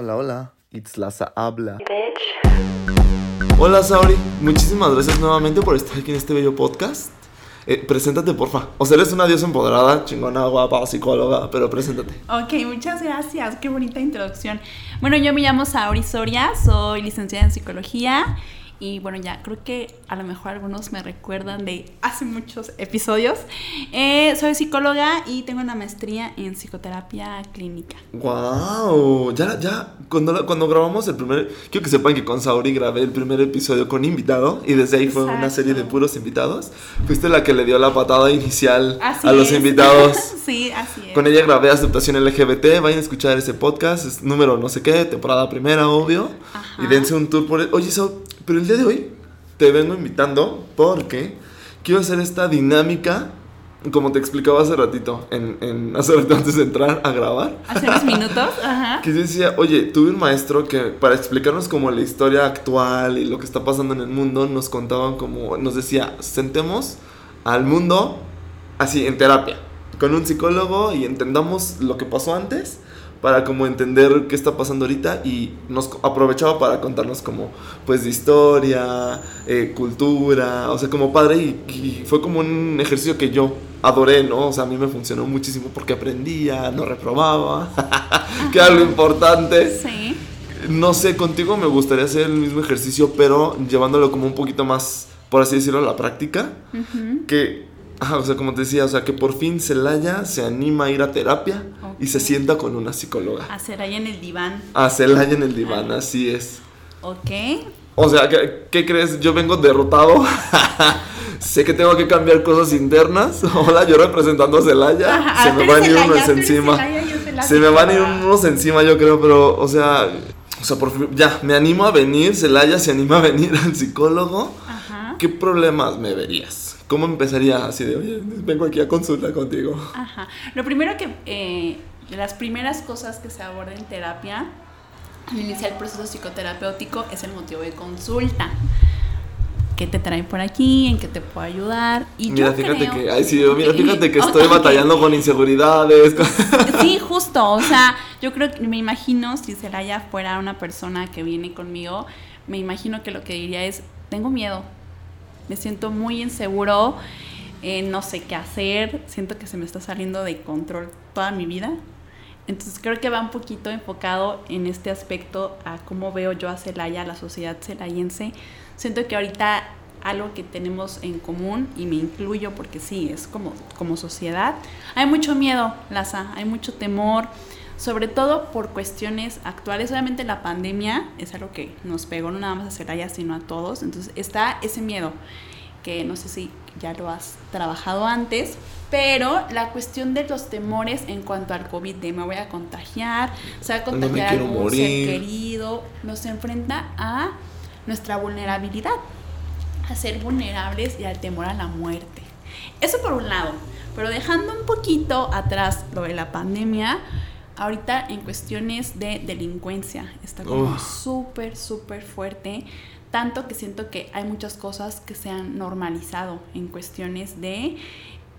Hola, hola. Itzlaza habla. Hola, Sauri. Muchísimas gracias nuevamente por estar aquí en este bello podcast. Eh, preséntate, porfa. O sea, eres una diosa empoderada, chingona, guapa, psicóloga, pero preséntate. Ok, muchas gracias. Qué bonita introducción. Bueno, yo me llamo Sauri Soria, soy licenciada en psicología y bueno, ya creo que a lo mejor algunos me recuerdan de hace muchos episodios. Eh, soy psicóloga y tengo una maestría en psicoterapia clínica. ¡Wow! Ya, ya, cuando, cuando grabamos el primer. Quiero que sepan que con Sauri grabé el primer episodio con invitado y desde ahí fue una serie de puros invitados. Fuiste la que le dio la patada inicial a los invitados. sí, así es. Con ella grabé aceptación LGBT. Vayan a escuchar ese podcast, es número no sé qué, temporada primera, obvio. Y dense un tour por él. Oye, so, pero el día de hoy te vengo invitando porque quiero hacer esta dinámica, como te explicaba hace ratito, en, en hace ratito antes de entrar a grabar. Hace unos minutos, ajá. Que decía, oye, tuve un maestro que para explicarnos como la historia actual y lo que está pasando en el mundo, nos contaban como, nos decía, sentemos al mundo así, en terapia, con un psicólogo y entendamos lo que pasó antes para como entender qué está pasando ahorita y nos aprovechaba para contarnos como pues de historia, eh, cultura, o sea, como padre y, fue como un ejercicio que yo adoré, ¿no? O sea, a mí me funcionó muchísimo porque aprendía, no reprobaba, que era lo importante. Sí. No sé, contigo me gustaría hacer el mismo ejercicio, pero llevándolo como un poquito más, por así decirlo, a la práctica, que o sea, como te decía, o sea, que por fin Celaya se anima a ir a terapia y se sienta con una psicóloga. A Celaya en el diván. A Celaya en el diván, así es. Ok. O sea, ¿qué, crees? Yo vengo derrotado. sé que tengo que cambiar cosas internas. Hola, yo representando a Celaya. se me van a ir unos encima. se me van a ir unos encima, yo creo, pero, o sea, o sea, por fin, ya, me animo a venir. Celaya se anima a venir al psicólogo. Ajá. ¿Qué problemas me verías? ¿Cómo empezaría así de, oye, vengo aquí a consulta contigo? Ajá. Lo primero que, eh, las primeras cosas que se aborda en terapia, al iniciar el proceso psicoterapéutico, es el motivo de consulta. ¿Qué te trae por aquí? ¿En qué te puedo ayudar? Y mira, fíjate que, ay, sí, mira, fíjate que estoy batallando con inseguridades. Sí, justo, o sea, yo creo que me imagino si Seraya fuera una persona que viene conmigo, me imagino que lo que diría es, tengo miedo, me siento muy inseguro, eh, no sé qué hacer, siento que se me está saliendo de control toda mi vida. Entonces creo que va un poquito enfocado en este aspecto a cómo veo yo a Celaya, a la sociedad celayense. Siento que ahorita algo que tenemos en común, y me incluyo porque sí, es como, como sociedad, hay mucho miedo, Laza, hay mucho temor, sobre todo por cuestiones actuales. Obviamente la pandemia es algo que nos pegó no nada más a Celaya, sino a todos. Entonces está ese miedo, que no sé si ya lo has trabajado antes, pero la cuestión de los temores en cuanto al COVID, de me voy a contagiar, se va a contagiar a algún ser querido, nos enfrenta a nuestra vulnerabilidad, a ser vulnerables y al temor a la muerte. Eso por un lado, pero dejando un poquito atrás lo de la pandemia, ahorita en cuestiones de delincuencia está como súper, súper fuerte. Tanto que siento que hay muchas cosas que se han normalizado en cuestiones de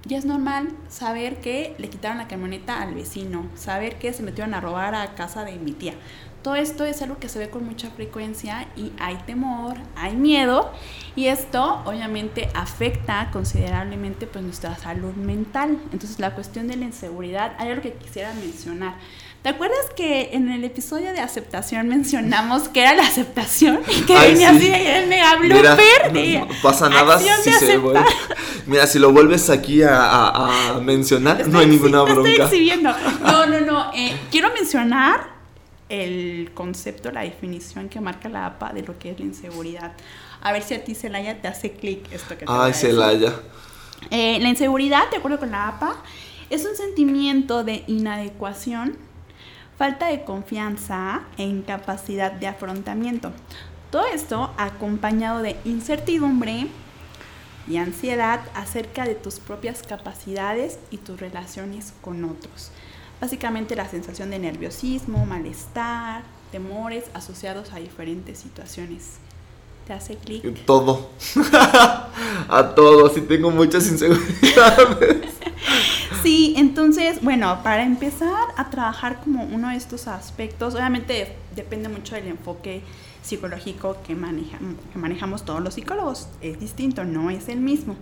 ya es normal saber que le quitaron la camioneta al vecino, saber que se metieron a robar a casa de mi tía. Todo esto es algo que se ve con mucha frecuencia y hay temor, hay miedo y esto obviamente afecta considerablemente pues nuestra salud mental. Entonces la cuestión de la inseguridad, hay algo que quisiera mencionar. ¿Te acuerdas que en el episodio de aceptación mencionamos que era la aceptación? Y que venía así el mega blooper. Mira, no, pasa nada si se vuelve. Mira, si lo vuelves aquí a, a, mencionar, no hay ninguna bronca. Estoy exhibiendo. No, no, no. Eh, quiero mencionar el concepto, la definición que marca la APA de lo que es la inseguridad. A ver si a ti, Celaya, te hace clic esto que te Ay, Celaya. Eh, la inseguridad, de acuerdo con la APA, es un sentimiento de inadecuación, falta de confianza e incapacidad de afrontamiento. Todo esto acompañado de incertidumbre y ansiedad acerca de tus propias capacidades y tus relaciones con otros. Básicamente la sensación de nerviosismo, malestar, temores asociados a diferentes situaciones. ¿Te hace clic? Todo. a todo, sí tengo muchas inseguridades. Sí, entonces, bueno, para empezar a trabajar como uno de estos aspectos, obviamente depende mucho del enfoque psicológico que, que manejamos todos los psicólogos. Es distinto, no es el mismo.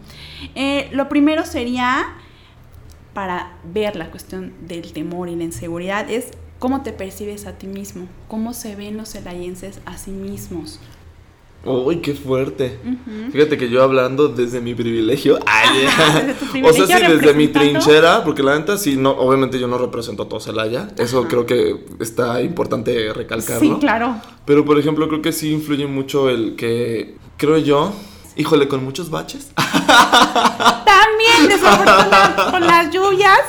Eh, lo primero sería, para ver la cuestión del temor y la inseguridad, es cómo te percibes a ti mismo, cómo se ven los celayenses a sí mismos. Uy, qué fuerte. Fíjate que yo hablando desde mi privilegio. o sea, sí, desde mi trinchera, porque la neta sí, no, obviamente yo no represento a todo Celaya. Eso creo que está importante recalcarlo. Sí, claro. Pero por ejemplo, creo que sí influye mucho el que, creo yo, híjole, con muchos baches. También, desafortunadamente, con las lluvias.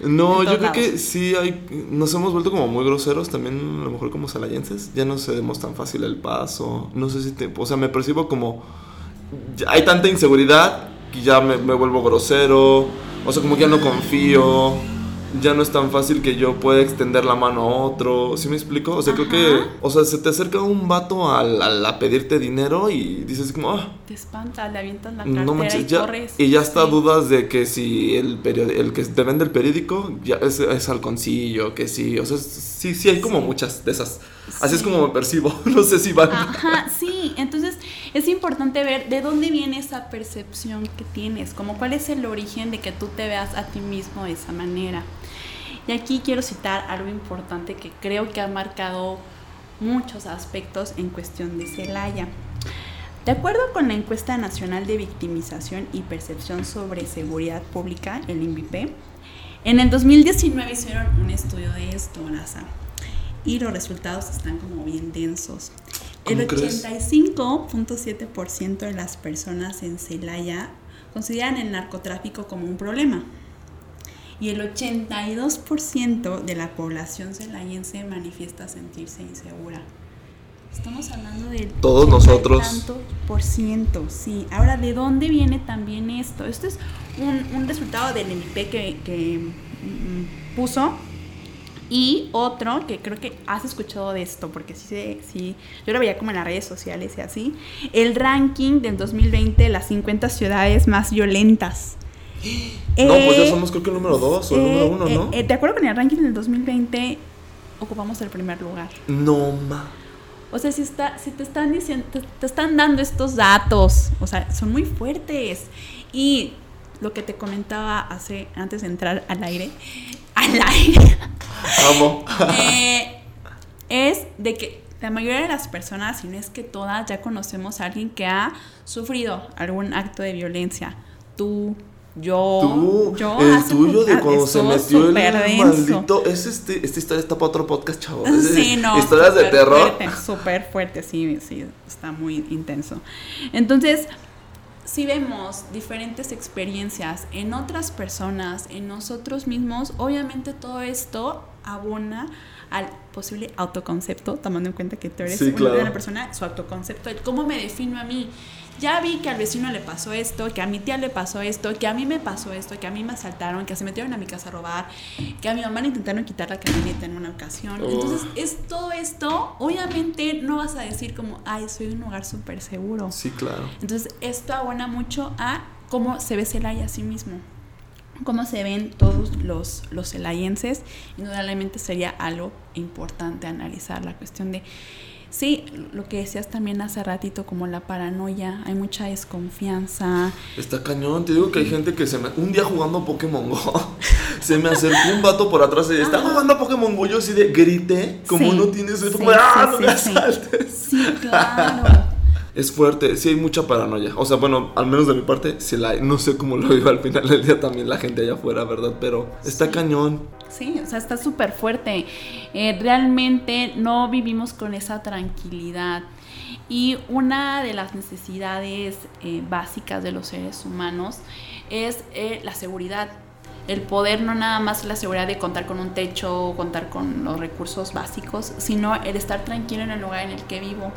No, yo creo que sí hay, nos hemos vuelto como muy groseros también, a lo mejor como salayenses, ya no cedemos tan fácil el paso, no sé si te, o sea, me percibo como, hay tanta inseguridad que ya me, me vuelvo grosero, o sea, como que ya no confío ya no es tan fácil que yo pueda extender la mano a otro. ¿Sí me explico? O sea, creo que. O sea, se te acerca un vato a, a, pedirte dinero y dices como. Ah, te espanta, le avientas la cartera y ya, corres. Y ya está dudas de que si el, el que te vende el periódico ya es, es halconcillo, que sí. O sea, sí, sí hay como muchas de esas. Así es como me percibo. no sé si van. Ajá, sí. Entonces es importante ver de dónde viene esa percepción que tienes, como cuál es el origen de que tú te veas a ti mismo de esa manera. Y aquí quiero citar algo importante que creo que ha marcado muchos aspectos en cuestión de Celaya. De acuerdo con la encuesta nacional de victimización y percepción sobre seguridad pública, el INVIPE, en el 2019 hicieron un estudio de esto, NASA, y los resultados están como bien densos. El 85.7% de las personas en Celaya consideran el narcotráfico como un problema y el 82% de la población celayense manifiesta sentirse insegura. Estamos hablando de todos nosotros. Tanto por ciento, sí. Ahora, ¿de dónde viene también esto? Esto es un, resultado del MIP que, que mm, puso y otro que creo que has escuchado de esto, porque sí, sí, yo lo veía como en las redes sociales y así, el ranking del 2020 las 50 ciudades más violentas. No, pues ya eh, somos creo que el número 2 o el número 1, ¿no? Eh, de acuerdo con el ranking del 2020, ocupamos el primer lugar. No, ma. O sea, si, está, si te están diciendo, te, están dando estos datos, o sea, son muy fuertes. Y lo que te comentaba hace, antes de entrar al aire, al aire. Vamos. Eh, es de que la mayoría de las personas, si no es que todas, ya conocemos a alguien que ha sufrido algún acto de violencia. Tú, yo, yo el tuyo de cuando se metió el maldito. Es este, esta historia está para otro podcast, chavos. Sí, no. Historias de terror. Súper fuerte, sí, sí, está muy intenso. Entonces, si vemos diferentes experiencias en otras personas, en nosotros mismos, obviamente todo esto abona al posible autoconcepto, tomando en cuenta que tú eres una, persona, su autoconcepto, cómo me defino a mí ya vi que al vecino le pasó esto, que a mi tía le pasó esto, que a mí me pasó esto, que a mí me asaltaron, que se metieron a mi casa a robar, que a mi mamá le intentaron quitar la camioneta en una ocasión. Entonces, es todo esto, obviamente no vas a decir como, ay, soy un lugar súper seguro. Sí, claro. Entonces, esto abona mucho a cómo se ve Celaya a sí mismo cómo se ven todos los, los celayenses, indudablemente sería algo importante analizar la cuestión de Sí, lo que decías también hace ratito, como la paranoia, hay mucha desconfianza. Está cañón, te digo que hay gente que se me... Un día jugando Pokémon Go, se me acercó un vato por atrás y está jugando Pokémon Go, yo así de grité, como no tienes... Sí, como, ¡ah, no me asaltes! Sí, claro. Es fuerte, sí hay mucha paranoia. O sea, bueno, al menos de mi parte, sí la hay. No sé cómo lo vive al final del día también la gente allá afuera, ¿verdad? Pero está cañón. Sí, o sea, está súper fuerte. Eh, realmente no vivimos con esa tranquilidad. Y una de las necesidades eh, básicas de los seres humanos es eh, la seguridad. El poder no nada más la seguridad de contar con un techo, contar con los recursos básicos, sino el estar tranquilo en el lugar en el que vivo.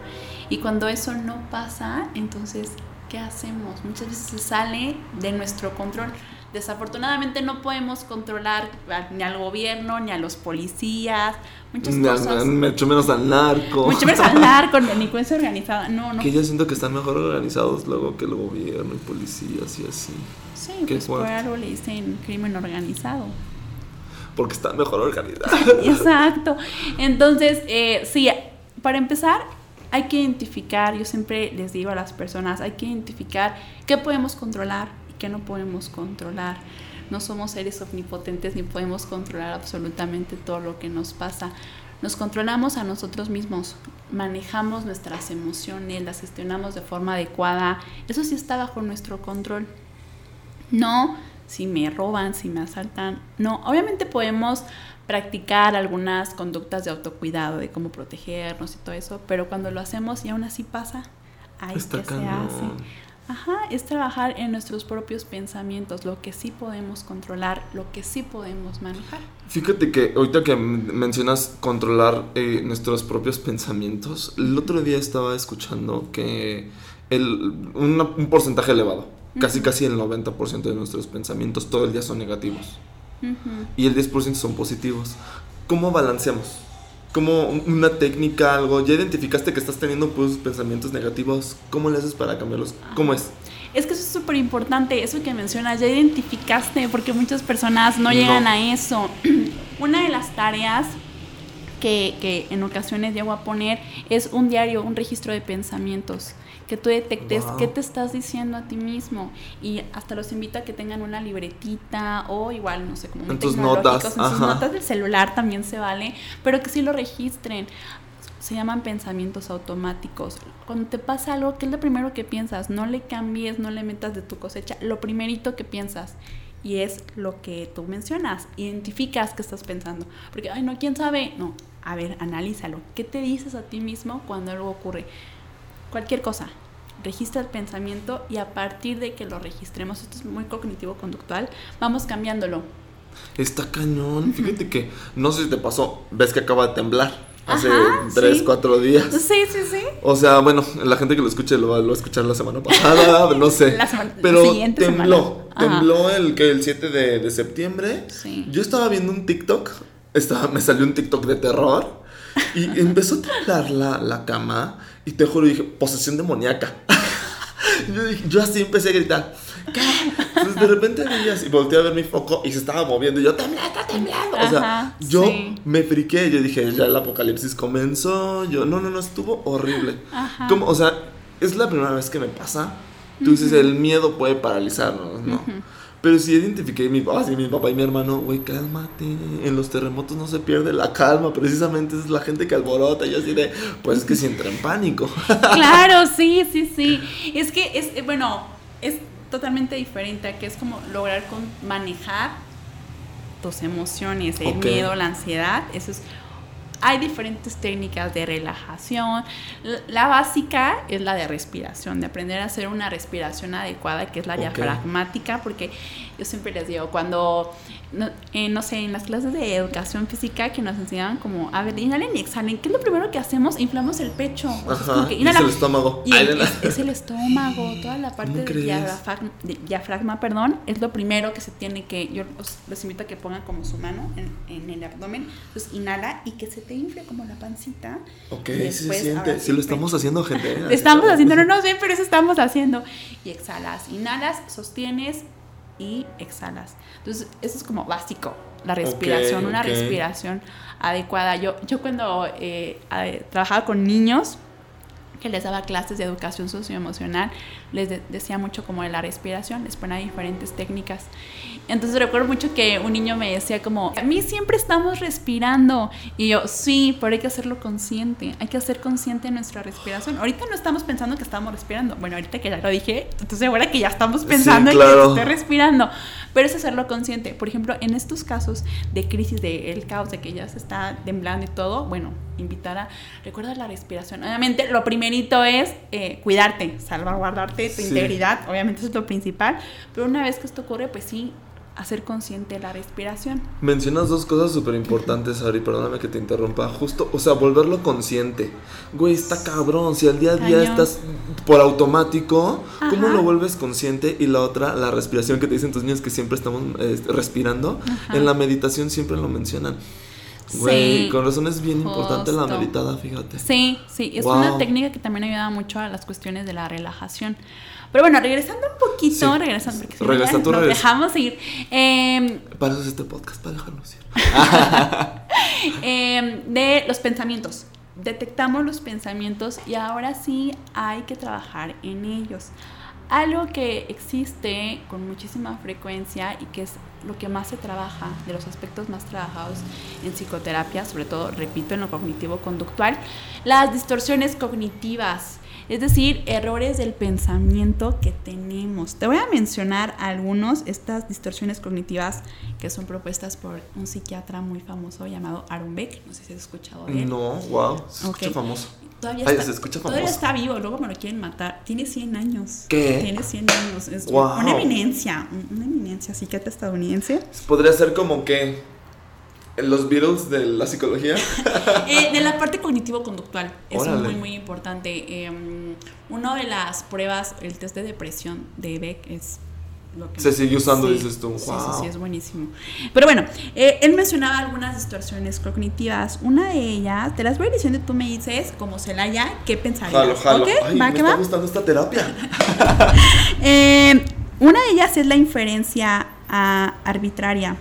Y cuando eso no pasa, entonces, ¿qué hacemos? Muchas veces se sale de nuestro control. Desafortunadamente no podemos controlar ni al gobierno, ni a los policías, muchas cosas. mucho menos al narco. Mucho menos al narco, ni delincuencia organizada. No, no. Que yo siento que están mejor organizados luego que el gobierno y policías y así. Sí, Qué pues por fuerte. algo le dicen crimen organizado. Porque están mejor organizados. Exacto. Entonces, eh, sí, para empezar, hay que identificar, yo siempre les digo a las personas, hay que identificar qué podemos controlar y qué no podemos controlar. No somos seres omnipotentes ni podemos controlar absolutamente todo lo que nos pasa. Nos controlamos a nosotros mismos, manejamos nuestras emociones, las gestionamos de forma adecuada. Eso sí está bajo nuestro control. No si me roban, si me asaltan. No, obviamente podemos practicar algunas conductas de autocuidado, de cómo protegernos y todo eso, pero cuando lo hacemos y aún así pasa, ahí que se hace. Ajá, es trabajar en nuestros propios pensamientos, lo que sí podemos controlar, lo que sí podemos manejar. Fíjate que ahorita que mencionas controlar eh, nuestros propios pensamientos, el otro día estaba escuchando que el, un porcentaje elevado, casi casi el 90% de nuestros pensamientos todo el día son negativos Ujú. y el 10% son positivos. ¿Cómo balanceamos? ¿Cómo un- una técnica, algo? ¿Ya identificaste que estás teniendo pues, pensamientos negativos? ¿Cómo le haces para cambiarlos? ¿Cómo es? Es que eso es súper importante, eso que mencionas, ya identificaste, porque muchas personas no No. llegan a eso. Una de las tareas que, que en ocasiones llego a poner es un diario, un registro de pensamientos, que tú detectes Wow. qué te estás diciendo a ti mismo. Y hasta los invito a que tengan una libretita o igual, no sé, como En tus tecnológicos, notas, en sus notas del celular también se vale, pero que sí lo registren. Se llaman pensamientos automáticos. Cuando te pasa algo, ¿qué es lo primero que piensas? No le cambies, no le metas de tu cosecha. Lo primerito que piensas. Y es lo que tú mencionas. Identificas qué estás pensando. Porque, ay, no, ¿quién sabe? No. A ver, analízalo. ¿Qué te dices a ti mismo cuando algo ocurre? Cualquier cosa. Registra el pensamiento y a partir de que lo registremos, esto es muy cognitivo-conductual, vamos cambiándolo. Está cañón. Fíjate que, no sé si te pasó, ves que acaba de temblar hace Ajá, 3, sí. 4 días. Sí, sí, sí. O sea, bueno, la gente que lo escuche lo va, lo va a escuchar la semana pasada, no sé. La semana- Pero la tembló, semana. Tembló el que el 7 de, de septiembre. Sí. Yo estaba viendo un TikTok, estaba, me salió un TikTok de terror y empezó a temblar la, la cama y te juro, dije, posesión demoníaca. yo, dije- yo así empecé a gritar. ¿Qué? Entonces de repente vi así, volteé a ver mi foco y se estaba moviendo y yo, temblando, está temblando. O sea, yo sí. me friqué, yo dije, ya el apocalipsis comenzó, yo, no, no, no, estuvo horrible. Ajá. Como, o sea, es la primera vez que me pasa. Tú dices, el miedo puede paralizarnos, ¿no? Ujú. Pero sí identifiqué mi, así, mi papá y mi hermano, güey, cálmate. En los terremotos no se pierde la calma, precisamente es la gente que alborota. Y así de, pues es que si entra en pánico. Claro, sí, sí, sí. Es que es, eh, bueno, es totalmente diferente, que es como lograr con manejar tus emociones, el miedo, la ansiedad, eso es hay diferentes técnicas de relajación. La básica es la de respiración, de aprender a hacer una respiración adecuada, que es la Ok. diafragmática, porque yo siempre les digo, cuando, no, eh, no sé, en las clases de educación física que nos enseñaban como, a ver, inhalen y exhalen, ¿qué es lo primero que hacemos? Inflamos el pecho. Es Ajá, es inhala- el estómago. y el- es, es el estómago, toda la parte ¿Cómo del diafragma, diafragma, perdón, es lo primero que se tiene que, yo los invito a que pongan como su mano en, en el abdomen, entonces inhala y que se te infle como la pancita. Ok, sí se después, siente. Sí lo sí, estamos haciendo, gente. Lo estamos haciendo, no nos ven, pero eso estamos haciendo. Y exhalas, inhalas, sostienes y exhalas. Entonces, eso es como básico, la respiración, una respiración adecuada. Yo, yo cuando eh, trabajaba con niños, que les daba clases de educación socioemocional, les de- decía mucho como de la respiración, les ponía diferentes técnicas. Entonces recuerdo mucho que un niño me decía como, a mí siempre estamos respirando. Y yo, sí, pero hay que hacerlo consciente, hay que hacer consciente nuestra respiración. Ahorita no estamos pensando que estamos respirando. Bueno, ahorita que ya lo dije, estoy segura que ya estamos pensando Sí, en claro. que estoy respirando. Pero es hacerlo consciente. Por ejemplo, en estos casos de crisis, del caos, de que ya se está temblando y todo, bueno, invitar a recuerda la respiración. Obviamente, lo primerito es eh, cuidarte, salvaguardarte tu Sí. integridad. Obviamente, eso es lo principal. Pero una vez que esto ocurre, pues sí, hacer consciente la respiración. Mencionas dos cosas súper importantes, Ari, perdóname que te interrumpa. Justo, o sea, volverlo consciente. Güey, está cabrón. Si al día a día Cañón. estás por automático, ¿cómo lo vuelves consciente? Y la otra, la respiración que te dicen tus niños que siempre estamos eh, respirando. Ajá. En la meditación siempre lo mencionan. Güey, Sí, con razón es bien importante la justo. meditada, fíjate. Sí, sí, es Wow. una técnica que también ayuda mucho a las cuestiones de la relajación. Pero bueno, regresando un poquito, Sí. regresando, porque si no Regresa nos regresa. dejamos ir. Eh, Para eso es este podcast, para dejarnos ir. eh, de los pensamientos. Detectamos los pensamientos y ahora sí hay que trabajar en ellos. Algo que existe con muchísima frecuencia y que es lo que más se trabaja, de los aspectos más trabajados en psicoterapia, sobre todo, repito, en lo cognitivo-conductual, las distorsiones cognitivas, es decir, errores del pensamiento que tenemos. Te voy a mencionar algunos, estas distorsiones cognitivas que son propuestas por un psiquiatra muy famoso llamado Aaron Beck, no sé si has escuchado de él. No, wow, se escucha famoso. Todavía, Ay, está, se escucha todavía famoso. está vivo, luego me lo quieren matar. Tiene 100 años. ¿Qué? Tiene 100 años. Es Wow. una eminencia, un- una eminencia psiquiatra estadounidense. Podría ser como que los Beatles de la psicología. Eh, de la parte cognitivo-conductual, es Órale. muy, muy importante. Eh, una de las pruebas, el test de depresión de Beck es lo que... Se sigue usando, dices tú. Sí, sí, Wow. sí, es buenísimo. Pero bueno, eh, él mencionaba algunas distorsiones cognitivas. Una de ellas, te las voy diciendo tú me dices, como Celaya, ¿qué pensarías? Jalo, jalo. ¿Ok? Ay, ¿Va me está va? gustando esta terapia. Eh, una de ellas es la inferencia ah, arbitraria.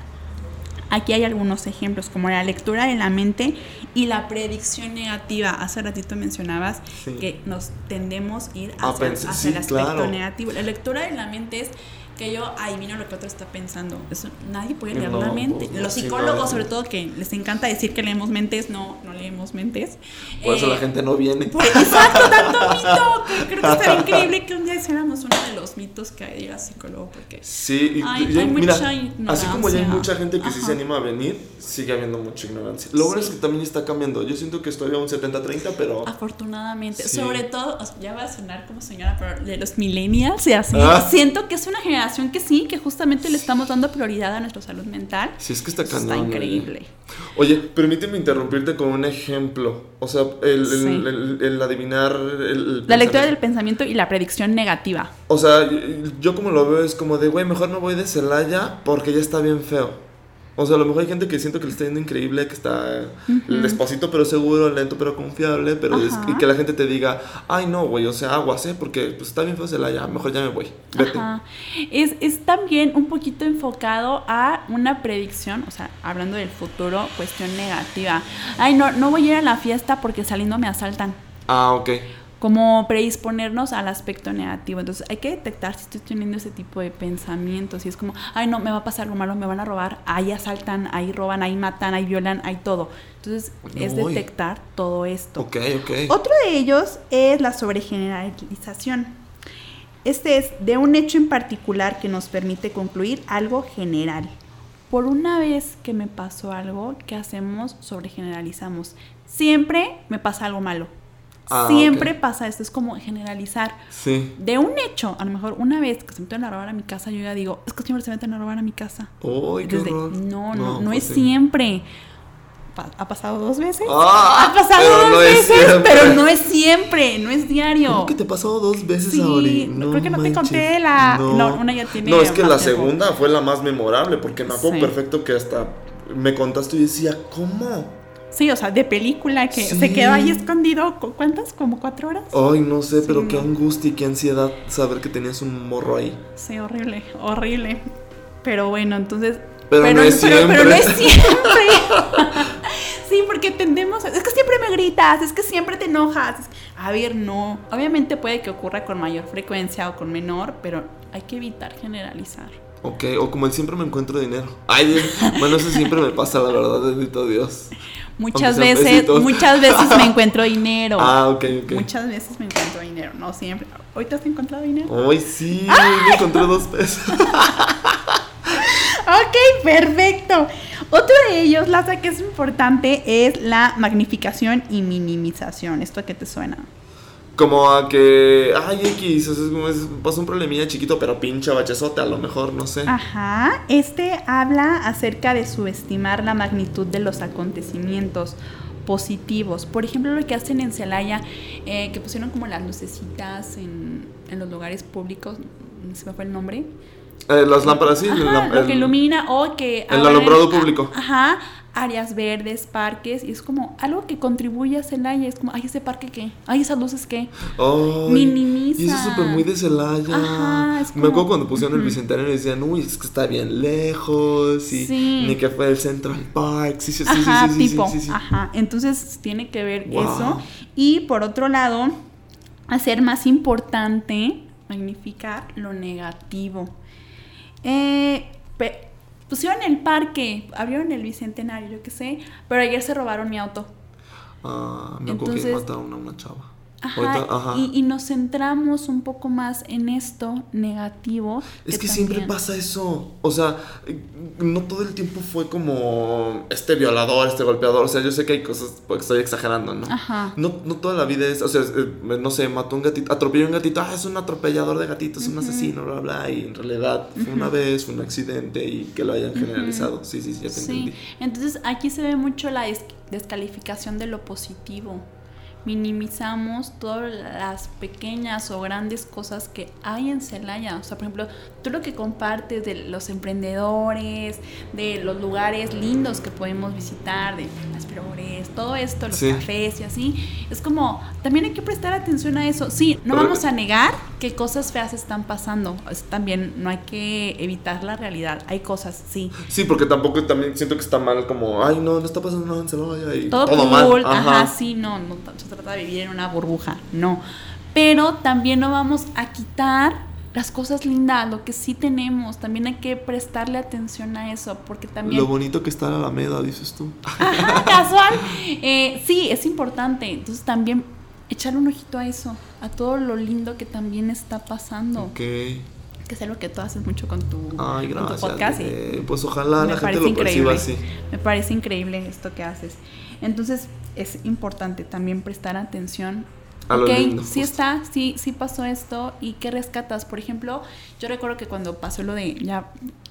Aquí hay algunos ejemplos, como la lectura de la mente y la predicción negativa. Hace ratito mencionabas Sí. que nos tendemos a ir hacia, pensar- hacia sí, el aspecto claro. negativo. La lectura de la mente es que yo adivino lo que otro está pensando. Eso nadie puede leer No, la mente. pues, Los sí, no, psicólogos, no. sobre todo, que les encanta decir que leemos mentes, no, no leemos mentes. Por eso Eh, la gente no viene. por- exacto, tanto mito. que Creo que estaría increíble que un día hiciéramos uno de los mitos que hay de psicólogo, porque Sí, y, Ay, y- hay mira, mucha así como ya hay ignorancia. mucha gente que sí Ajá. se anima a venir, sigue habiendo mucha ignorancia. Lo bueno Sí. es que también está cambiando. Yo siento que estoy a un 70-30, pero afortunadamente, Sí. sobre todo, ya va a sonar como señora, pero de los millennials y así, Ah. siento que es una generación que sí, que justamente le estamos dando prioridad a nuestra salud mental. sí es que está cañón. Está increíble. Oye, permíteme interrumpirte con un ejemplo. O sea, el, el- Sí. el- el adivinar el, La lectura del pensamiento. pensamiento y la predicción negativa. O sea, yo como lo veo es como de, güey, mejor no voy de Celaya porque ya está bien feo. O sea, a lo mejor hay gente que siento que le está yendo increíble, que está despacito pero seguro, lento pero confiable, pero es- y que la gente te diga, ay no, güey, o sea, aguas, ¿eh? Porque pues está bien feo Celaya, mejor ya me voy. Vete. Ajá. Es, es también un poquito enfocado a una predicción, o sea, hablando del futuro, cuestión negativa. Ay, no, no voy a ir a la fiesta porque saliendo me asaltan. Ah, ok. Como predisponernos al aspecto negativo. Entonces hay que detectar si estoy teniendo ese tipo de pensamientos. Y es como, ay no, me va a pasar algo malo, me van a robar, ahí asaltan, ahí roban, ahí matan, ahí violan, ahí todo. Entonces es detectar todo esto. Ok, ok. Otro de ellos es la sobregeneralización. Este es de un hecho en particular que nos permite concluir algo general. Por una vez que me pasó algo, ¿qué hacemos? Sobregeneralizamos. Siempre me pasa algo malo. Ah, Siempre pasa esto, es como generalizar. Sí. De un hecho, a lo mejor una vez que se meten a robar a mi casa, yo ya digo, es que siempre se meten a robar a mi casa. Uy, qué Entonces, de, horror. no, no, no, pues es sí. siempre. Pa- ¿Ha pasado dos veces? Ah, ha pasado dos no es veces, pero no es siempre, no es diario. ¿Cómo que te pasó dos veces Sí, Auri? creo que no te conté la- no, una ya tiene No, es que la segunda fue la más memorable porque me acuerdo Sí. perfecto que hasta me contaste y decía, ¿cómo? Sí, o sea, de película que Sí. se quedó ahí escondido, ¿cu- ¿cuántas? ¿Como cuatro horas? Ay, no sé, Sí, pero qué angustia y qué ansiedad saber que tenías un morro ahí. Sí, horrible, horrible. Pero bueno, entonces... Pero no es pero no siempre. es siempre. sí, porque tendemos... Es que siempre me gritas, es que siempre te enojas. A ver, no. Obviamente puede que ocurra con mayor frecuencia o con menor, pero hay que evitar generalizar. Ok, o como el siempre me encuentro dinero. Ay, bueno, eso siempre me pasa, la verdad, bendito Dios. Muchas veces, pesitos. muchas veces me encuentro dinero. Ah, ok, ok. Muchas veces me encuentro dinero, no siempre. ¿Hoy te has encontrado dinero? Ay, sí, me encontré dos pesos. Ok, perfecto. Otro de ellos, Laza, que es importante, es la magnificación y minimización. ¿Esto a qué te suena? Como a que, ay, X, es es- pasó un problemilla chiquito, pero pinche bachezote, a lo mejor, no sé. Ajá, este habla acerca de subestimar la magnitud de los acontecimientos positivos. Por ejemplo, lo que hacen en Celaya, eh, que pusieron como las lucecitas en, en los lugares públicos, se me fue el nombre. Eh, las lámparas, sí. Ajá, la- lo que el- ilumina o que... el alumbrado público. Ajá, áreas verdes, parques, y es como algo que contribuye a Celaya, es como, ay, ese parque qué, ay, esas luces qué. Ay, Minimiza. Y eso es súper muy de Celaya. Ajá, Me acuerdo cuando pusieron el bicentenario y decían, uy, es que está bien lejos. Y Sí. ni que fue el Central Park. Sí, sí, sí, Ajá, sí, sí, sí, tipo, sí, ajá. Entonces tiene que ver Wow. eso. Y por otro lado, hacer más importante, magnificar lo negativo. Eh, pusieron el parque, abrieron el bicentenario, yo qué sé, pero ayer se robaron mi auto. Ah, me acuerdo que Entonces- mataron a una chava. Ajá. Y, y nos centramos un poco más en esto negativo. Es que siempre también- pasa eso. O sea, no todo el tiempo fue como este violador, este golpeador. O sea, yo sé que hay cosas, porque estoy exagerando, ¿no? Ajá. No, no toda la vida es, o sea, eh, no sé, mató un gatito, atropelló un gatito, ah, es un atropellador de gatitos, es un asesino, bla, bla, y en realidad fue una vez, fue un accidente y que lo hayan generalizado. Sí, sí, sí, ya te Sí, entendí. entonces aquí se ve mucho la des- descalificación de lo positivo. Minimizamos todas las pequeñas o grandes cosas que hay en Celaya. O sea, por ejemplo, tú lo que compartes de los emprendedores, de los lugares lindos que podemos visitar, de las flores, todo esto, los Sí. cafés y así, es como, también hay que prestar atención a eso. Sí, no vamos a negar que cosas feas están pasando. También no hay que evitar la realidad. Hay cosas, sí. Sí, porque tampoco también siento que está mal como, ay, no, no está pasando nada en Celaya y todo, todo, cool, mal. ajá. sí, no, no se trata de vivir en una burbuja, no. Pero también no vamos a quitar las cosas lindas, lo que sí tenemos, también hay que prestarle atención a eso, porque también... Lo bonito que está la Alameda, dices tú. Ajá, casual. Eh, sí, es importante, entonces también echarle un ojito a eso, a todo lo lindo que también está pasando, Ok. que es algo que tú haces mucho con tu, Ay, con tu podcast. Pues ojalá la gente lo perciba así. Me parece increíble esto que haces. Entonces es importante también prestar atención. A ok, lindo, sí está, sí, sí pasó esto y qué rescatas. Por ejemplo, yo recuerdo que cuando pasó lo de, ya,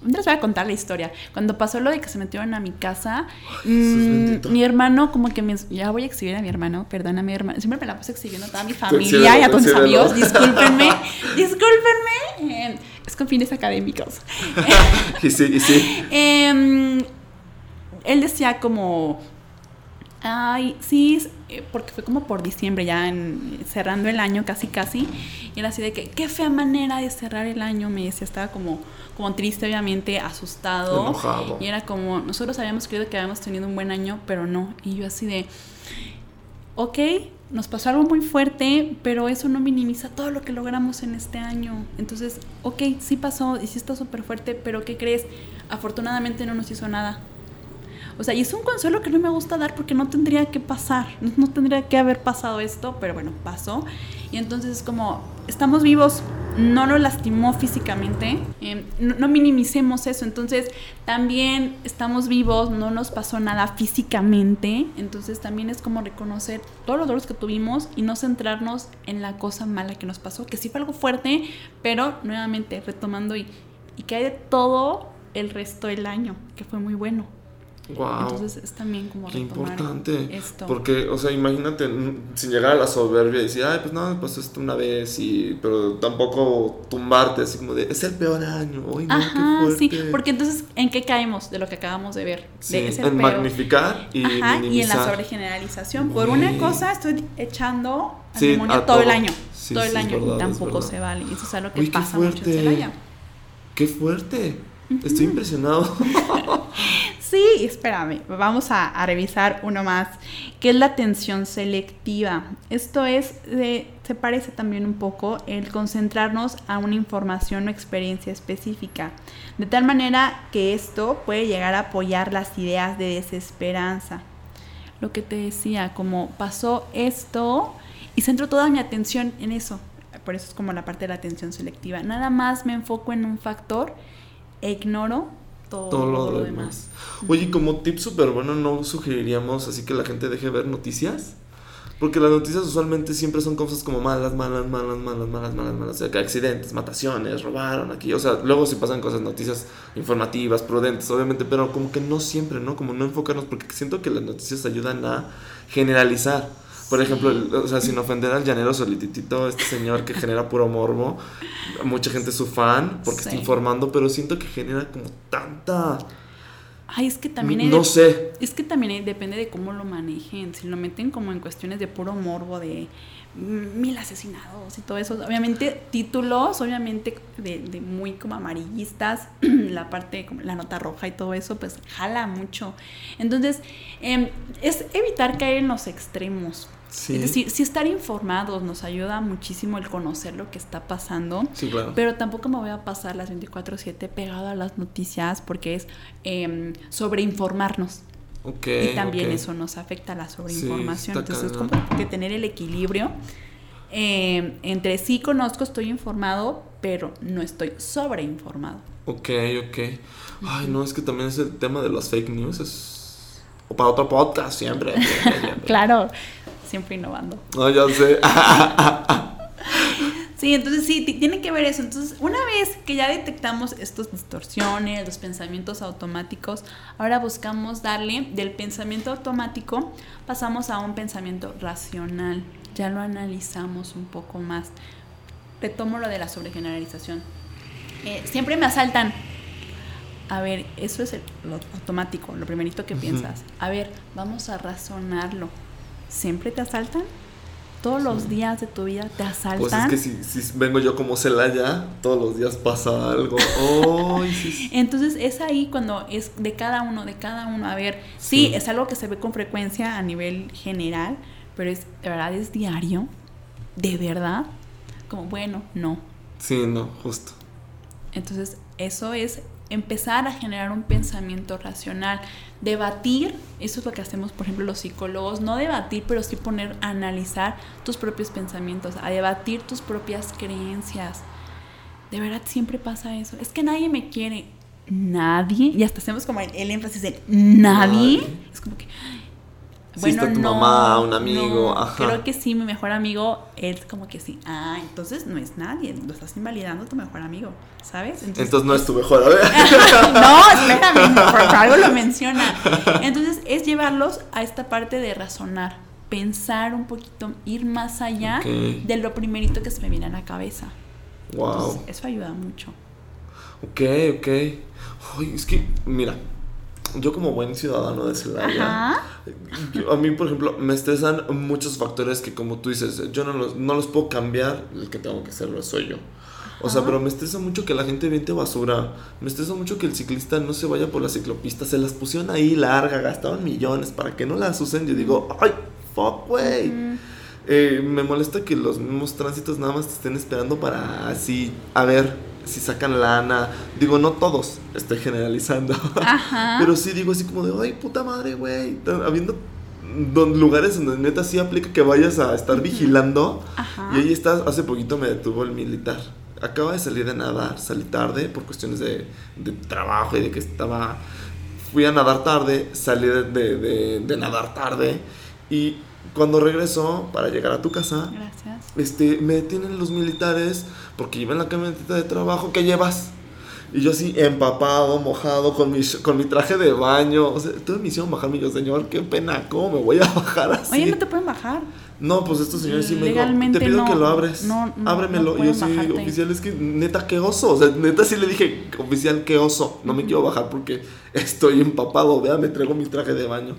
les voy a contar la historia. Cuando pasó lo de que se metieron a mi casa, mm, mi hermano, como que me, ya voy a exhibir a mi hermano, perdona a mi hermano, siempre me la paso exhibiendo a toda mi familia y a todos mis amigos, discúlpenme, discúlpenme, eh, es con fines académicos. y sí, y sí. Em, él decía como, ay, sí, eh, porque fue como por diciembre, ya en- cerrando el año casi casi, y era así de que, qué fea manera de cerrar el año, me decía, estaba como, como triste, obviamente, asustado, Enojado. y era como, nosotros habíamos creído que habíamos tenido un buen año, pero no, y yo así de, ok, nos pasó algo muy fuerte, pero eso no minimiza todo lo que logramos en este año. Entonces, ok, sí pasó y sí está súper fuerte, pero ¿qué crees? Afortunadamente no nos hizo nada. O sea, y es un consuelo que no me gusta dar porque no tendría que pasar, no, tendría que haber pasado esto, pero bueno, pasó. Y entonces es como, estamos vivos, no lo lastimó físicamente, eh, no, no minimicemos eso. Entonces, también estamos vivos, no nos pasó nada físicamente. Entonces, también es como reconocer todos los dolores que tuvimos y no centrarnos en la cosa mala que nos pasó, que sí fue algo fuerte, pero nuevamente retomando y, y que hay de todo el resto del año, que fue muy bueno. Wow. Entonces es también como Qué importante. esto. Porque, o sea, imagínate, sin llegar a la soberbia y decir, ay, pues no, pasó esto una vez, y, pero tampoco tumbarte así como de, es el peor año, uy, no, Ajá, qué sí, porque entonces, ¿en qué caemos de lo que acabamos de ver? Sí, de ese en peor. magnificar y Ajá, y en la sobregeneralización. Por una cosa estoy echando al Sí, demonio a todo, el año. Sí, todo el año. verdad, y tampoco se vale. Y eso es algo que Uy, pasa mucho en. Celaya. Qué fuerte. Estoy impresionado. Sí, espérame, vamos a, revisar uno más, que es la atención selectiva. Esto es, de- se parece también un poco el concentrarnos a una información o experiencia específica, de tal manera que esto puede llegar a apoyar las ideas de desesperanza. Lo que te decía, como pasó esto y centro toda mi atención en eso. Por eso es como la parte de la atención selectiva. Nada más me enfoco en un factor e ignoro todo, todo lo demás. Oye, como tip súper bueno, ¿no sugeriríamos así que la gente deje ver noticias? Porque las noticias usualmente siempre son cosas como malas, malas, malas, malas, malas, malas, malas. O sea, que accidentes, mataciones, robaron aquí. O sea, luego sí pasan cosas, noticias informativas, prudentes, obviamente, pero como que no siempre, ¿no? Como no enfocarnos, porque siento que las noticias ayudan a generalizar. Por ejemplo, o sea, sin ofender al llanero solititito, este señor que genera puro morbo, mucha gente es su fan porque está informando, pero siento que genera como tanta... Ay, es que también hay No sé, Es que también depende de cómo lo manejen. Si lo meten como en cuestiones de puro morbo, de mil asesinados y todo eso. Obviamente, títulos, obviamente, de, de muy como amarillistas, la parte, como la nota roja y todo eso, pues jala mucho. Entonces, em, es evitar caer en los extremos. Sí. Es decir, si estar informados nos ayuda muchísimo el conocer lo que está pasando. Sí, claro. Pero tampoco me voy a pasar las 24/7 pegado a las noticias porque es eh, sobreinformarnos. Ok, y también eso nos afecta a la sobreinformación. Entonces es como que tener el equilibrio eh, entre sí conozco, estoy informado, pero no estoy sobreinformado. Ok, ok. Ay, no, es que también es el tema de las fake news. Es... O para otro podcast, siempre. siempre, siempre. Claro, siempre innovando. No, ya sé. Sí, entonces sí, ti- tiene que ver eso. Entonces, una vez que ya detectamos estas distorsiones, los pensamientos automáticos, ahora buscamos darle del pensamiento automático, pasamos a un pensamiento racional. Ya lo analizamos un poco más. Retomo lo de la sobregeneralización. Eh, siempre me asaltan. A ver, eso es el- lo automático, lo primerito que piensas. A ver, vamos a razonarlo. ¿Siempre te asaltan? ¿Todos los días de tu vida te asaltan? Pues es que si, si vengo yo como Celaya, todos los días pasa algo. Sí, sí. Entonces es ahí cuando es de cada uno, de cada uno. A ver, sí, Sí. es algo que se ve con frecuencia a nivel general, pero es de verdad es diario, de verdad. Como bueno, no. Sí, no, justo. Entonces eso es empezar a generar un pensamiento racional, debatir, eso es lo que hacemos, por ejemplo, los psicólogos, no debatir, pero sí poner a analizar tus propios pensamientos, a debatir tus propias creencias. De verdad siempre pasa eso. Es que nadie me quiere. Nadie. Y hasta hacemos como el, el énfasis de nadie. Nadie. Es como que. Sí está tu mamá, un amigo, no, ajá. Creo que sí, mi mejor amigo es como que sí. Ah, entonces no es nadie. Lo estás invalidando a tu mejor amigo. ¿Sabes? Entonces no es tu mejor, a ver. no, espérame, por algo lo menciona. Entonces es llevarlos a esta parte de razonar, pensar un poquito, ir más allá de lo primerito que se me viene a la cabeza. Wow. Entonces, eso ayuda mucho. Ok, ok. Ay, es que, mira, yo como buen ciudadano de Celaya, a mí, por ejemplo, me estresan muchos factores que, como tú dices, yo no los, no los puedo cambiar, el que tengo que hacerlo soy yo. O sea, Ajá. pero me estresa mucho que la gente viente basura. Me estresa mucho que el ciclista no se vaya por la ciclopista. Se las pusieron ahí larga, gastaban millones para que no las usen. Yo digo, ay, fuck, güey. Mm, Eh, me molesta que los mismos tránsitos nada más te estén esperando para así, a ver si sacan lana. Digo, no todos, estoy generalizando. Ajá. Pero sí digo así como de, ay, puta madre, güey. Habiendo don- lugares donde neta sí aplica que vayas a estar vigilando. Ajá. Y ahí estás, hace poquito me detuvo el militar. Acaba de salir de nadar, salí tarde por cuestiones de, de trabajo y de que estaba... Fui a nadar tarde, salí de, de- de- de nadar tarde y cuando regresó para llegar a tu casa, Gracias. este, me detienen los militares porque en la camioneta de trabajo, ¿qué llevas? Y yo así empapado, mojado, con mi, con mi traje de baño. O sea, todos me hicieron bajarme. Y yo, señor, qué pena, ¿cómo me voy a bajar así? Oye, no te pueden bajar. No, pues estos señores sí me dijo, te pido no, que lo abres. no, no, Ábremelo. y yo sí, bajarte. oficial, es que neta, qué oso. O sea, neta sí le dije, oficial, qué oso. No me quiero bajar porque estoy empapado. Vea, me traigo mi traje de baño.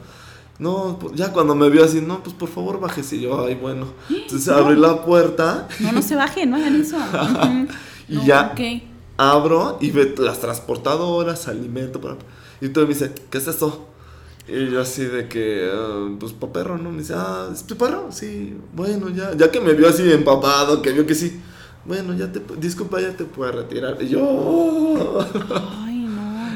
No, pues, ya cuando me vio así, no, pues por favor bájese. Y yo, ay, bueno. Entonces abrí la puerta, No, no se bajen, no hagan eso. Y No, ya. abro y ve las transportadoras, alimento. Para... Y todo me dice, ¿qué es esto? Y yo así de que, ah, pues pa' perro, ¿no? Me dice, ah, ¿es tu perro? Sí, bueno, ya. Ya que me vio así empapado, que vio que sí. Bueno, ya te, disculpa, ya te puedes retirar. Y yo, "Oh".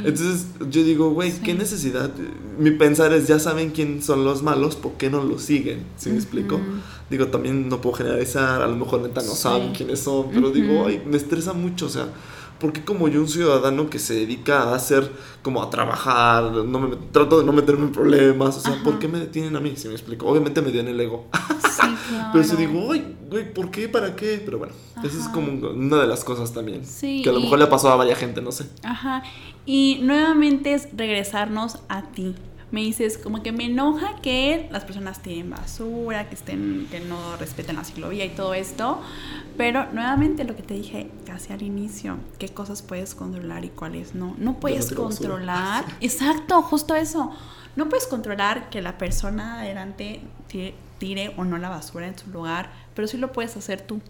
Entonces yo digo, güey, ¿qué Sí. necesidad? Mi pensar es, ya saben quién son los malos, ¿por qué no los siguen? ¿Sí me explico? Ujú. Digo, también no puedo generalizar, a lo mejor neta no Sí. saben quiénes son, pero Ujú. digo, ay, me estresa mucho, o sea, ¿por qué como yo un ciudadano que se dedica a hacer, como a trabajar, no me, trato de no meterme en problemas, o sea, ¿por qué me detienen a mí? Si me explico. Obviamente me dio en el ego. Sí, claro. Pero si digo, ay, güey, ¿por qué? ¿Para qué? Pero bueno, esa es como una de las cosas también. Sí, que a lo mejor le ha pasado a varias gente, no sé. Ajá. Y nuevamente es regresarnos a ti. Me dices, como que me enoja que las personas tiren basura, que estén, que no respeten la ciclovía y todo esto. Pero nuevamente lo que te dije casi al inicio, qué cosas puedes controlar y cuáles no. No puedes basura. controlar. Exacto, justo eso. No puedes controlar que la persona adelante tire, tire o no la basura en su lugar, pero sí lo puedes hacer tú.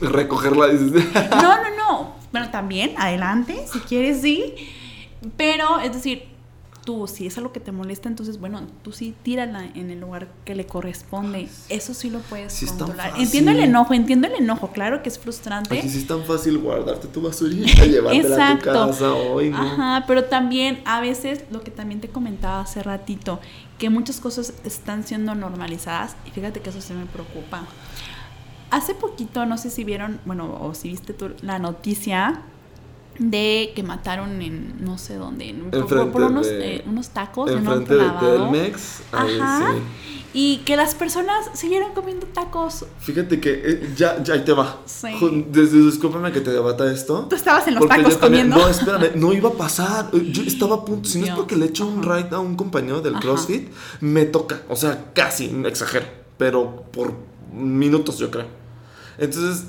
Recogerla, dices. No, no, no. Bueno, también, adelante, si quieres, sí. Pero, es decir, tú, si es algo que te molesta, entonces, bueno, tú sí tírala en el lugar que le corresponde. Eso sí lo puedes Sí, controlar. Entiendo el enojo, entiendo el enojo. Claro que es frustrante. Aquí sí es tan fácil guardarte tu basurita y llevártela a tu Exacto. casa hoy, ¿no? Ajá, pero también a veces lo que también te comentaba hace ratito, que muchas cosas están siendo normalizadas y fíjate que eso se me preocupa. Hace poquito, no sé si vieron, bueno, o si viste tú la noticia de que mataron en no sé dónde, en- por, por unos, de- eh, unos tacos en un. Telmex. Ajá. sí. Y que las personas siguieron comiendo tacos. Fíjate que eh, ya, ya ahí te va. Sí. Ju- Desde, discúlpame que te debata esto. Tú estabas en los tacos también- comiendo. No, espérame, no iba a pasar. Yo estaba a punto. Si no es porque le echo un ride a un compañero del Ajá. CrossFit, me toca. O sea, casi, exagero. Pero por minutos, yo creo. Entonces,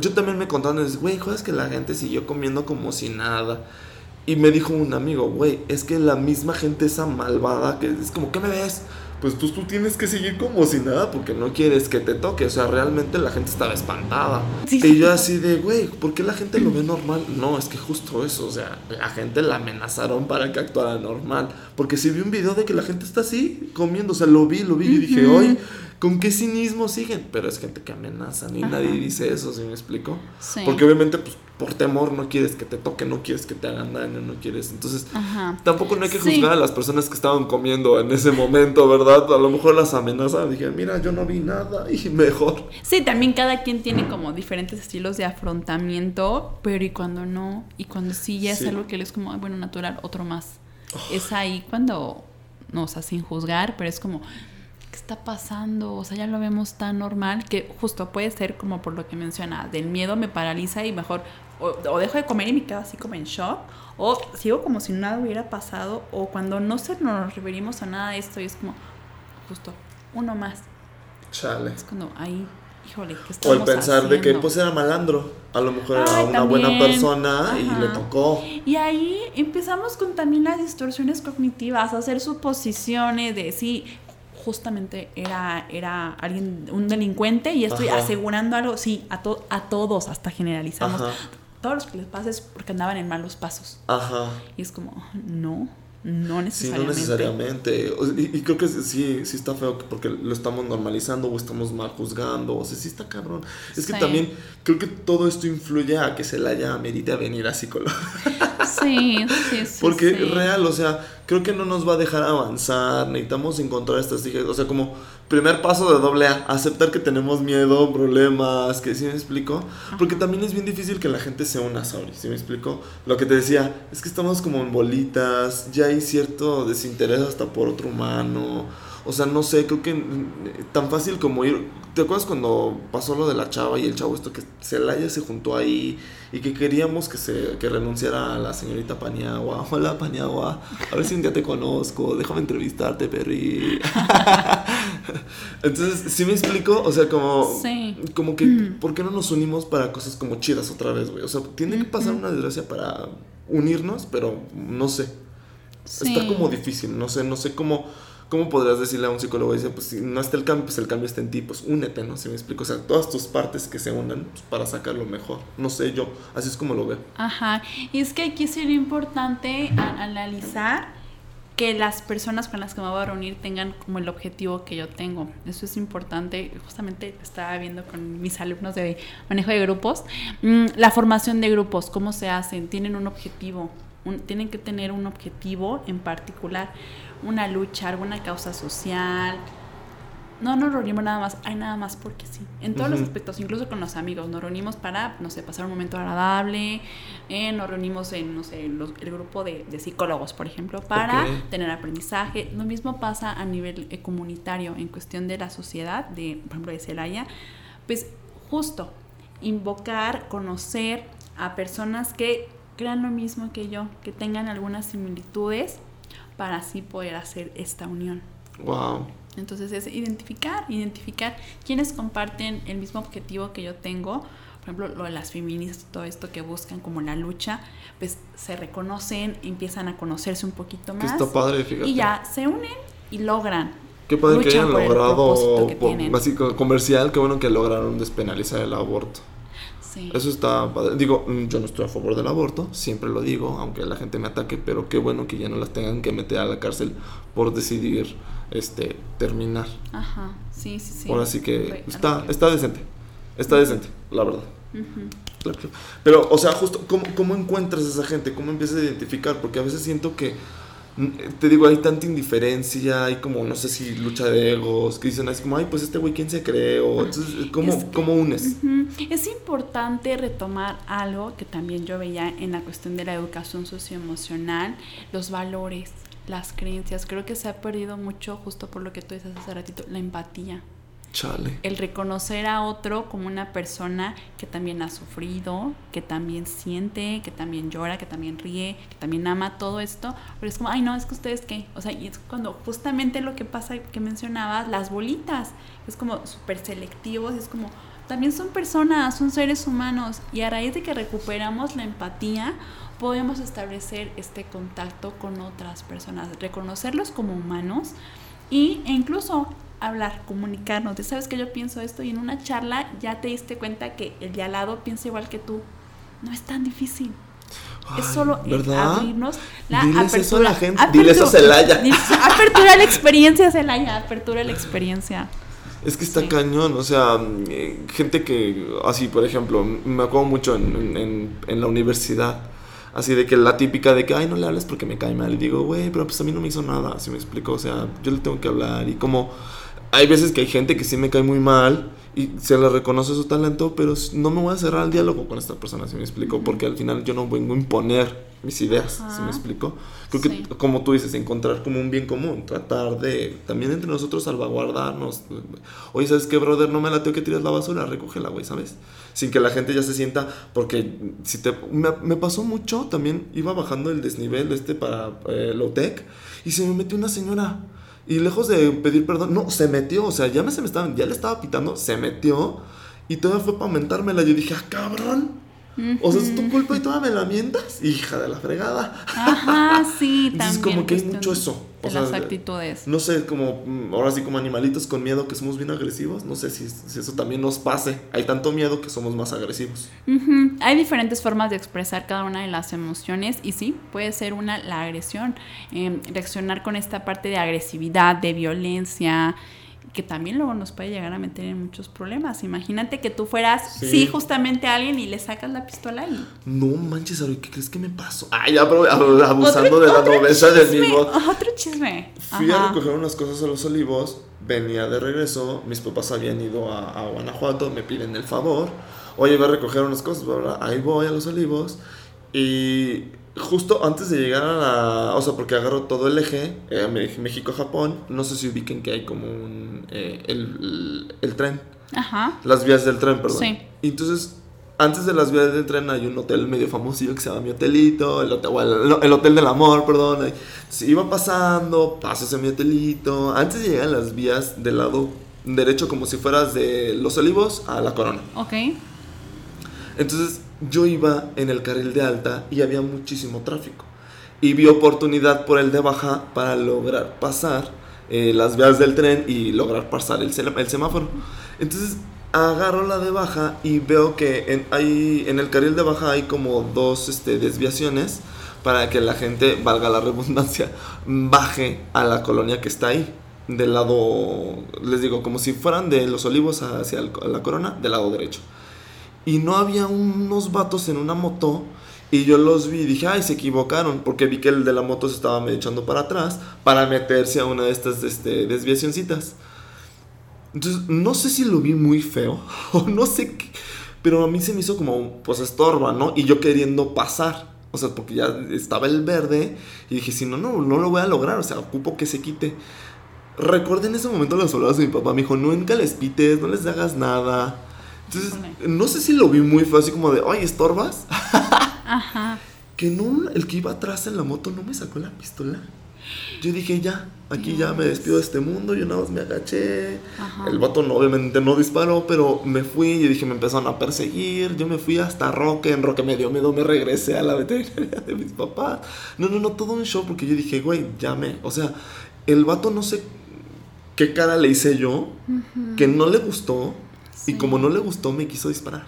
yo también me contaron, güey, joder, es que la gente siguió comiendo como si nada. Y me dijo un amigo, güey, es que la misma gente esa malvada que es como, ¿qué me ves? Pues tú, tú tienes que seguir como si nada porque no quieres que te toque. O sea, realmente la gente estaba espantada. Sí. Y yo así de, güey, ¿por qué la gente lo ve normal? No, es que justo eso. O sea, la gente la amenazaron para que actuara normal. Porque si vi un video de que la gente está así comiendo. O sea, lo vi, lo vi y dije, oye, ¿con qué cinismo siguen? Pero es gente que amenaza y Ajá. nadie dice eso, ¿sí me explico? Sí. Porque obviamente, pues, por temor no quieres que te toque, no quieres que te hagan daño, no quieres. Entonces, Ajá. tampoco no hay que Sí. juzgar a las personas que estaban comiendo en ese momento, ¿verdad? A lo mejor las amenazan. Dije, mira, yo no vi nada y mejor. Sí, también cada quien tiene como diferentes estilos de afrontamiento, pero y cuando no, y cuando sí ya Sí. es algo que es como, "Ay, bueno, natural, otro más. Es ahí cuando, no, o sea, sin juzgar, pero es como, ¿qué está pasando? O sea, ya lo vemos tan normal que justo puede ser como por lo que menciona, del miedo me paraliza y mejor o, o dejo de comer y me quedo así como en shock, o sigo como si nada hubiera pasado, o cuando no se nos referimos a nada de esto y es como, justo, uno más. Chale. Es cuando ahí, híjole, ¿qué O estamos el pensar de que pues era malandro. A lo mejor era una buena persona y le tocó. Y ahí empezamos con también las distorsiones cognitivas, a hacer suposiciones de sí, justamente era, era alguien, un delincuente y estoy Ajá. asegurando algo, sí, a, to- a todos, hasta generalizamos. Ajá. Todos los que les pasa es porque andaban en malos pasos. Ajá. Y es como, no, no Sí, necesariamente. no necesariamente. Y, y creo que sí, sí está feo que- porque lo estamos normalizando o estamos mal juzgando. O sea, sí está cabrón. Es que Sí. también creo que todo esto influye a que se la haya amerita venir a psicólogo. Sí, sí, sí. Porque sí. real, o sea, creo que no nos va a dejar avanzar. Necesitamos encontrar estas dije, O sea, como primer paso de doble A, aceptar que tenemos miedo, problemas, que sí me explico. Porque también es bien difícil que la gente se una, Sauri, ¿sí me explico? Lo que te decía, es que estamos como en bolitas, ya hay cierto desinterés hasta por otro humano. O sea, no sé, creo que tan fácil como ir. ¿Te acuerdas cuando pasó lo de la chava y el chavo esto que Celaya se juntó ahí y que queríamos que se que renunciara a la señorita Paniagua? Hola Paniagua, a ver si un día te conozco, déjame entrevistarte, Perry. Entonces, ¿sí me explico? O sea, como Sí. como que ¿por qué no nos unimos para cosas como chidas otra vez, güey? O sea, tiene que pasar una desgracia para unirnos, pero no sé. Está Sí. como difícil, no sé, no sé cómo, cómo podrías decirle a un psicólogo, dice, pues si no está el cambio, pues el cambio está en ti, pues únete, ¿no? Si me explico, o sea, todas tus partes que se unan pues, para sacarlo mejor, no sé yo, así es como lo veo. Ajá, y es que aquí sería importante analizar que las personas con las que me voy a reunir tengan como el objetivo que yo tengo. Eso es importante. Justamente estaba viendo con mis alumnos de manejo de grupos. mm, la formación de grupos, cómo se hacen, tienen un objetivo. tienen que tener un objetivo en particular, una lucha, alguna causa social, no nos reunimos nada más, hay nada más porque sí. En todos los aspectos, incluso con los amigos, nos reunimos para, no sé, pasar un momento agradable, eh, nos reunimos en, no sé, los- el grupo de, de psicólogos, por ejemplo, para tener aprendizaje. Lo mismo pasa a nivel eh, comunitario, en cuestión de la sociedad, de, por ejemplo, de Celaya, pues justo invocar, conocer a personas que crean lo mismo que yo, que tengan algunas similitudes para así poder hacer esta unión. Wow. Entonces es identificar, identificar quienes comparten el mismo objetivo que yo tengo. Por ejemplo, lo de las feministas, todo esto que buscan como la lucha, pues se reconocen, empiezan a conocerse un poquito Que más. está padre, fíjate. Y ya se unen y logran. Qué padre que hayan logrado, que así co- comercial, qué bueno que lograron despenalizar el aborto. Sí. Eso está padre. Digo, mm, yo no estoy a favor del aborto, siempre lo digo, aunque la gente me ataque, pero qué bueno que ya no las tengan que meter a la cárcel por decidir este terminar. Ajá, sí, sí, sí. Ahora sí que está, está decente. Está decente, la verdad. Claro. Pero, o sea, justo, ¿cómo, ¿cómo encuentras a esa gente? ¿Cómo empiezas a identificar? Porque a veces siento que, te digo, hay tanta indiferencia, hay como, no sé si lucha de egos, que dicen así como, ay, pues este güey, ¿quién se cree? O, entonces, ¿cómo, Es que- ¿cómo unes? Es importante retomar algo que también yo veía en la cuestión de la educación socioemocional, los valores, las creencias. Creo que se ha perdido mucho justo por lo que tú dices hace ratito, la empatía. Chale. El reconocer a otro como una persona que también ha sufrido, que también siente, que también llora, que también ríe, que también ama todo esto. Pero es como, ay, no, es que ustedes qué. O sea, y es cuando justamente lo que pasa que mencionabas, las bolitas, es como súper selectivos, es como, también son personas, son seres humanos. Y a raíz de que recuperamos la empatía, podemos establecer este contacto con otras personas, reconocerlos como humanos y, e incluso hablar, comunicarnos. De, Sabes que yo pienso esto y en una charla ya te diste cuenta que el de al lado piensa igual que tú. No es tan difícil. es solo el ¿verdad? abrirnos la Diles apertura. eso a la gente. apertu- Diles eso a Celaya. Apertura a la experiencia, Celaya. Apertura a la experiencia. Es que está Sí. cañón, o sea, mm, eh, gente que, así, por ejemplo, me acuerdo mucho en- en la universidad, así de que la típica de que, ay, no le hables porque me cae mal. Y digo, güey, pero pues a mí no me hizo nada, así me explico, o sea, yo le tengo que hablar. Y como, hay veces que hay gente que sí me cae muy mal y se le reconoce su talento, pero no me voy a cerrar al diálogo con esta persona, si me explico, porque al final yo no vengo a imponer mis ideas, si me explico. Creo Sí. que, como tú dices, encontrar como un bien común, tratar de también entre nosotros salvaguardarnos. Oye, ¿sabes qué, brother? No me lateo que tires la basura, recógela, güey, ¿sabes? Sin que la gente ya se sienta, porque si te... Me, me pasó mucho, también iba bajando el desnivel este para eh, Low-Tech y se me metió una señora. Y lejos de pedir perdón, no, se metió, o sea, ya, me, se me estaba, ya le estaba pitando, se metió y todavía fue para mentármela. Yo dije, ah, cabrón. O sea, es tu culpa y todavía me la mientas, hija de la fregada. Ajá, sí, Entonces, también. como que hay cuestión mucho eso. O De sea, las de- actitudes. No sé, como mm, ahora sí como animalitos con miedo que somos bien agresivos. No sé si, si eso también nos pase. Hay tanto miedo que somos más agresivos. Hay diferentes formas de expresar cada una de las emociones y sí, puede ser una la agresión, eh, reaccionar con esta parte de agresividad, de violencia, que también luego nos puede llegar a meter en muchos problemas. Imagínate que tú fueras, sí, Sí. justamente a alguien y le sacas la pistola y... No manches, Ari, ¿qué crees que me pasó? Ay, ya, pero abusando Otro- de la nobleza del mismo. Otro chisme. Fui a recoger unas cosas a los olivos, venía de regreso, mis papás habían ido a, a Guanajuato, me piden el favor. Oye, voy a recoger unas cosas, bla, bla, ahí voy a los olivos. Y justo antes de llegar a la. O sea, porque agarro todo el eje, eh, México-Japón, no sé si ubiquen que hay como un. eh, el, el- el tren, Ajá. las vías del tren, perdón. Sí. Entonces. Antes de las vías del tren hay un hotel medio famosillo que se llama Mi Hotelito, el hotel, el, el hotel del amor, perdón. Se iba pasando, pasas a Mi Hotelito. Antes de llegar a las vías del lado derecho, como si fueras de Los Olivos a La Corona. Ok. Entonces yo iba en el carril de alta y había muchísimo tráfico. Y vi oportunidad por el de baja para lograr pasar eh, las vías del tren y lograr pasar el, el semáforo. Entonces agarro la de baja y veo que en, hay, en el carril de baja hay como dos este, desviaciones para que la gente, valga la redundancia, baje a la colonia que está ahí. Del lado, les digo, como si fueran de los olivos hacia la corona, del lado derecho y no había unos vatos en una moto y yo los vi y dije, ay, se equivocaron porque vi que el de la moto se estaba echando para atrás para meterse a una de estas este, desviacioncitas. Entonces, no sé si lo vi muy feo o no sé qué, pero a mí se me hizo como, pues estorba, ¿no? Y yo queriendo pasar. O sea, porque ya estaba el verde y dije, si no, no, no lo voy a lograr, o sea, ocupo que se quite. Recordé en ese momento las palabras de mi papá, me dijo, nunca les pites, no les hagas nada. Entonces, no sé si lo vi muy así como de, ay, ¿estorbas? Ajá. que no, el que iba atrás en la moto no me sacó la pistola. Yo dije, ya, aquí ya me despido de este mundo, yo nada más me agaché. Ajá. El vato no, obviamente no disparó, pero me fui y dije, me empezaron a perseguir. Yo me fui hasta Roque, en Roque me dio miedo, me regresé a la veterinaria de mis papás. No, no, no, todo un show porque yo dije, güey, llame. O sea, el vato no sé qué cara le hice yo, que no le gustó. Y como no le gustó, me quiso disparar.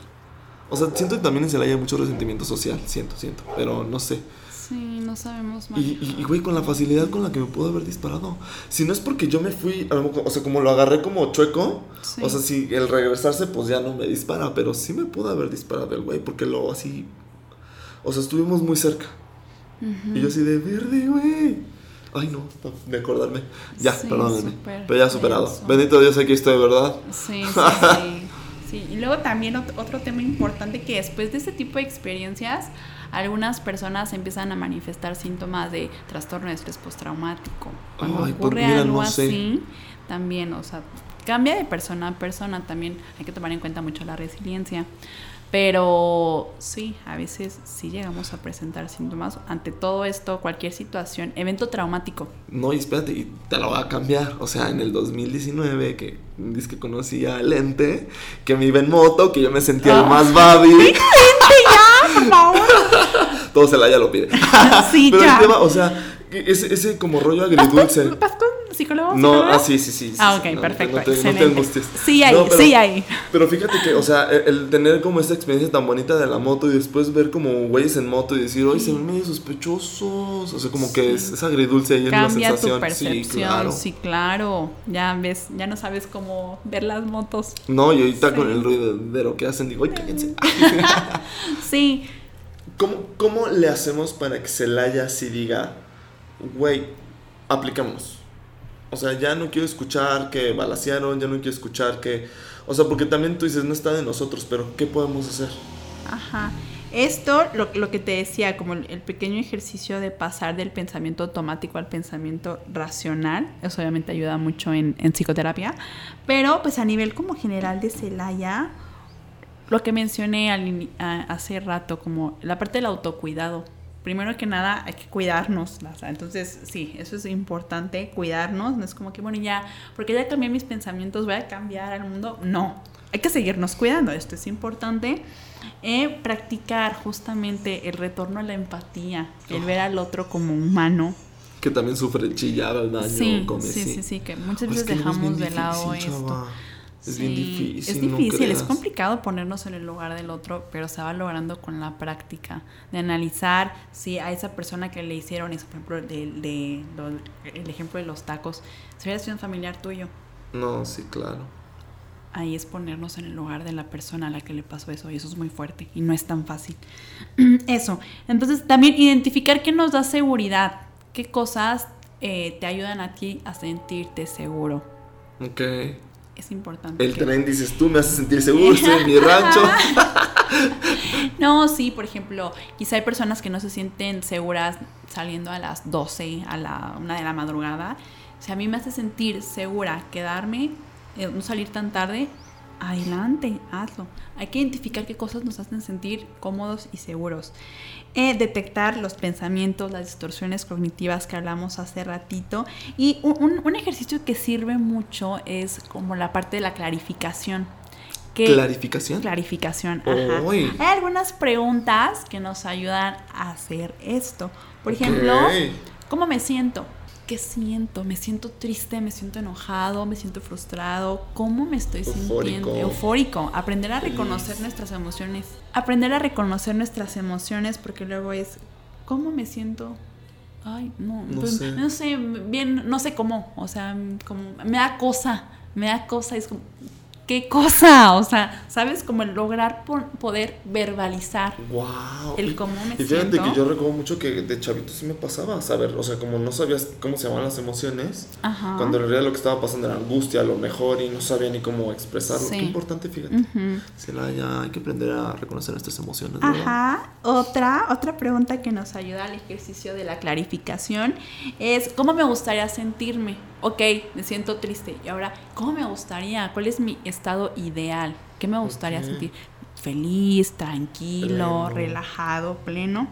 O sea, siento que también en Celaya hay mucho resentimiento social, siento, siento, pero no sé. Sí, no sabemos más. Y, güey, con la facilidad con la que me pudo haber disparado. Si no es porque yo me fui, o sea, como lo agarré como chueco, Sí. o sea, si el regresarse, pues ya no me dispara, pero sí me pudo haber disparado el güey, porque lo así. O sea, estuvimos muy cerca. Y yo así de verde, güey. Ay, no, no, de acordarme. Ya, Sí, perdónenme. Pero ya superado. denso. Bendito Dios, aquí estoy, ¿verdad? Sí, sí, sí. Sí, y luego también ot- otro tema importante que después de este tipo de experiencias, algunas personas empiezan a manifestar síntomas de trastorno de estrés postraumático. Cuando Ay, pues ocurre mira, algo no sé. así, también, o sea, cambia de persona a persona, también hay que tomar en cuenta mucho la resiliencia. Pero sí, a veces sí llegamos a presentar síntomas ante todo esto, cualquier situación, evento traumático. No, y espérate, y te lo voy a cambiar. O sea, en el 2019, que dice que conocí a Lente, que me iba en moto, que yo me sentía el Ah. más babi. ¡Ya, por favor! Todo se la ya lo pide. Sí, Pero ya. el tema, o sea, ese, ese como rollo agridulce. ¿Vas con psicólogo? No, ah, sí, sí, sí. sí, Ah, sí, ok, no, perfecto, No te, no te. Sí hay, pero- sí hay. Pero fíjate que, o sea, el, el tener como esta experiencia tan bonita de la moto y después ver como güeyes en moto y decir, oye, se ven medio sospechosos. O sea, como que es, es agridulce ahí en la Cambia tu sensación. percepción, Sí, claro. sí, claro. Ya ves, ya no sabes cómo ver las motos. No, y ahorita Sí. con el ruidero que hacen, digo, oye, cállense. Sí, ¿Cómo, ¿Cómo le hacemos para que Celaya así diga, güey, aplicamos? O sea, ya no quiero escuchar que balacearon, ya no quiero escuchar que... O sea, porque también tú dices, no está de nosotros, pero ¿qué podemos hacer? ajá. Esto, lo, lo que te decía, como el, pequeño ejercicio de pasar del pensamiento automático al pensamiento racional, eso obviamente ayuda mucho en, en psicoterapia, pero pues a nivel como general de Celaya, lo que mencioné al a- hace rato, como la parte del autocuidado. Primero que nada, hay que cuidarnos. Entonces, sí, eso es importante, cuidarnos. No es como que, bueno, ya, porque ya cambié mis pensamientos, voy a cambiar al mundo. No, hay que seguirnos cuidando. Esto es importante. Eh, practicar justamente el retorno a la empatía, el ver al otro como humano. Que también sufre chillar al baño, sí, come, sí, sí. sí, sí, que muchas Es veces dejamos de lado esto. chava. Es bien Sí, difícil. Es no difícil, es creas. complicado ponernos en el lugar del otro, pero se va logrando con la práctica, de analizar si a esa persona que le hicieron eso, por ejemplo, de, de- lo- el ejemplo de los tacos, si hubiera sido un familiar tuyo, No, sí, claro. ahí es ponernos en el lugar de la persona a la que le pasó eso, y eso es muy fuerte y no es tan fácil. Eso, entonces también identificar qué nos da seguridad, qué cosas eh, te ayudan a ti a sentirte seguro. Ok. Es importante. El que- tren dices, tú me haces sentir seguro, estoy en mi rancho. No, sí, por ejemplo, quizá hay personas que no se sienten seguras saliendo a las 12, a la 1 de la madrugada. Si a mí me hace sentir segura quedarme, eh, no salir tan tarde, adelante, hazlo. Hay que identificar qué cosas nos hacen sentir cómodos y seguros. Eh, detectar los pensamientos, las distorsiones cognitivas que hablamos hace ratito. Y un, un- un ejercicio que sirve mucho es como la parte de la clarificación. Que, ¿Clarificación? Clarificación, ajá. Hay algunas preguntas que nos ayudan a hacer esto. Por ejemplo, ¿cómo me siento? ¿Qué siento? ¿Me siento triste? ¿Me siento enojado? ¿Me siento frustrado? ¿Cómo me estoy Eufórico. sintiendo? Eufórico. Aprender a reconocer nuestras emociones. Aprender a reconocer nuestras emociones porque luego es, ¿cómo me siento? Ay, no, No pues, sé. no sé, bien, no sé cómo. O sea, como, me da cosa, me da cosa. Es como, ¿qué cosa, o sea, ¿sabes? Como el lograr poder verbalizar wow. el cómo me y fíjate que yo recuerdo mucho que de chavito sí me pasaba saber, o sea, como no sabías cómo se llamaban las emociones, cuando en realidad lo que estaba pasando era angustia, lo mejor, y no sabía ni cómo expresarlo. Qué importante, fíjate. Se la ya hay que aprender a reconocer nuestras emociones. Ajá. Otra, otra pregunta que nos ayuda al ejercicio de la clarificación es, ¿cómo me gustaría sentirme? Ok, me siento triste. Y ahora, ¿cómo me gustaría? ¿Cuál es mi estado ideal? ¿Qué me gustaría sentir? Feliz, tranquilo, relajado, pleno.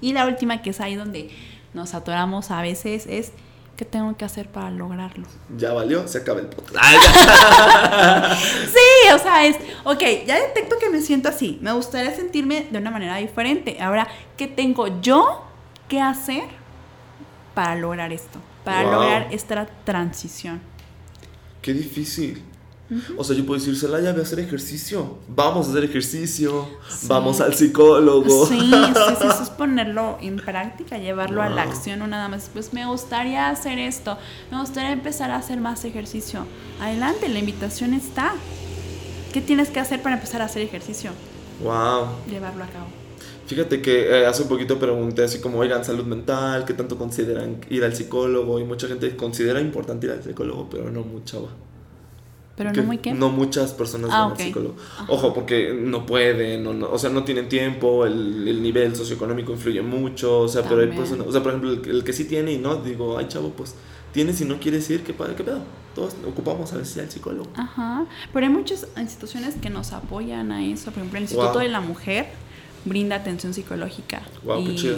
Y la última, que es ahí donde nos atoramos a veces, es ¿qué tengo que hacer para lograrlo? Ya valió, se acaba el podcast. sí, o sea, es, ok, ya detecto que me siento así, me gustaría sentirme de una manera diferente. Ahora, ¿qué tengo yo que hacer para lograr esto? Para lograr esta transición. Qué difícil. O sea, yo puedo decir, Celaya, ve a hacer ejercicio. Vamos a hacer ejercicio. Vamos al psicólogo. Sí, sí, sí, eso es ponerlo en práctica, llevarlo a la acción, o nada más. Pues me gustaría hacer esto. Me gustaría empezar a hacer más ejercicio. Adelante, la invitación está. ¿Qué tienes que hacer para empezar a hacer ejercicio? Wow. Llevarlo a cabo. Fíjate que eh, hace un poquito pregunté así como, oigan, salud mental, ¿qué tanto consideran ir al psicólogo? Y mucha gente considera importante ir al psicólogo, pero no mucha. ¿Pero no muy qué? No muchas personas ah, van al psicólogo. Ojo, porque no pueden, o, sea, no tienen tiempo, el, el, nivel socioeconómico influye mucho, o sea, pero hay personas, o sea, por ejemplo, el, que sí tiene y no, digo, ay chavo, pues tienes y no quieres ir, ¿qué, qué pedo? Todos ocupamos a veces al psicólogo. Ajá, pero hay muchas instituciones que nos apoyan a eso, por ejemplo, el Instituto de la Mujer brinda atención psicológica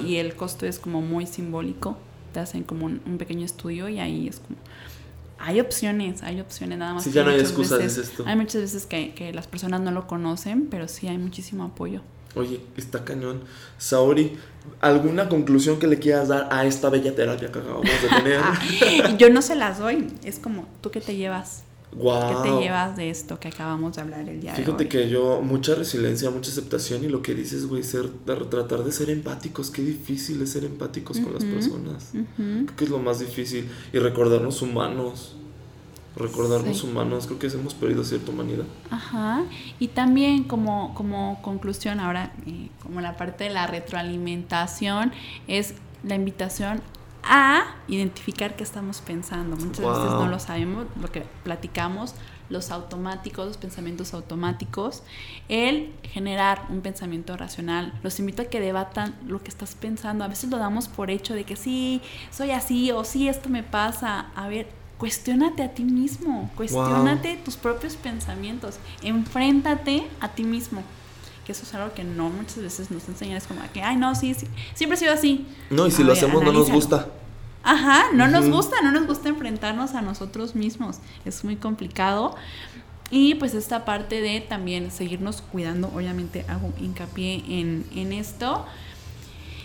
y, el costo es como muy simbólico. Te hacen como un, pequeño estudio y ahí es como... Hay opciones, hay opciones nada más. Sí, ya no hay excusas, esto. Hay muchas veces que, que las personas no lo conocen, pero sí hay muchísimo apoyo. Oye, está cañón. Saori, ¿alguna conclusión que le quieras dar a esta bella terapia que acabamos de tener? Yo no se las doy. Es como, ¿tú qué te llevas? ¿Qué te llevas de esto que acabamos de hablar el día Fíjate de hoy? que yo, mucha resiliencia, mucha aceptación y lo que dices, güey, ser, tratar de ser empáticos, qué difícil es ser empáticos con las personas. Creo que es lo más difícil. Y recordarnos humanos. Recordarnos humanos, creo que hemos perdido cierta humanidad. Ajá. Y también como, como conclusión, ahora, eh, como la parte de la retroalimentación, es la invitación a identificar qué estamos pensando. Muchas veces no lo sabemos, lo que platicamos, los automáticos, los pensamientos automáticos, el generar un pensamiento racional. Los invito a que debatan lo que estás pensando. A veces lo damos por hecho de que sí, soy así o sí, esto me pasa. A ver, cuestionate a ti mismo, cuestionate tus propios pensamientos, enfréntate a ti mismo que eso es algo que no muchas veces nos enseñan, es como que, ay, no, sí, sí siempre ha sido así. No, y si lo hacemos no nos gusta. Ajá, no nos gusta, no nos gusta enfrentarnos a nosotros mismos, es muy complicado. Y pues esta parte de también seguirnos cuidando, obviamente hago hincapié en, en esto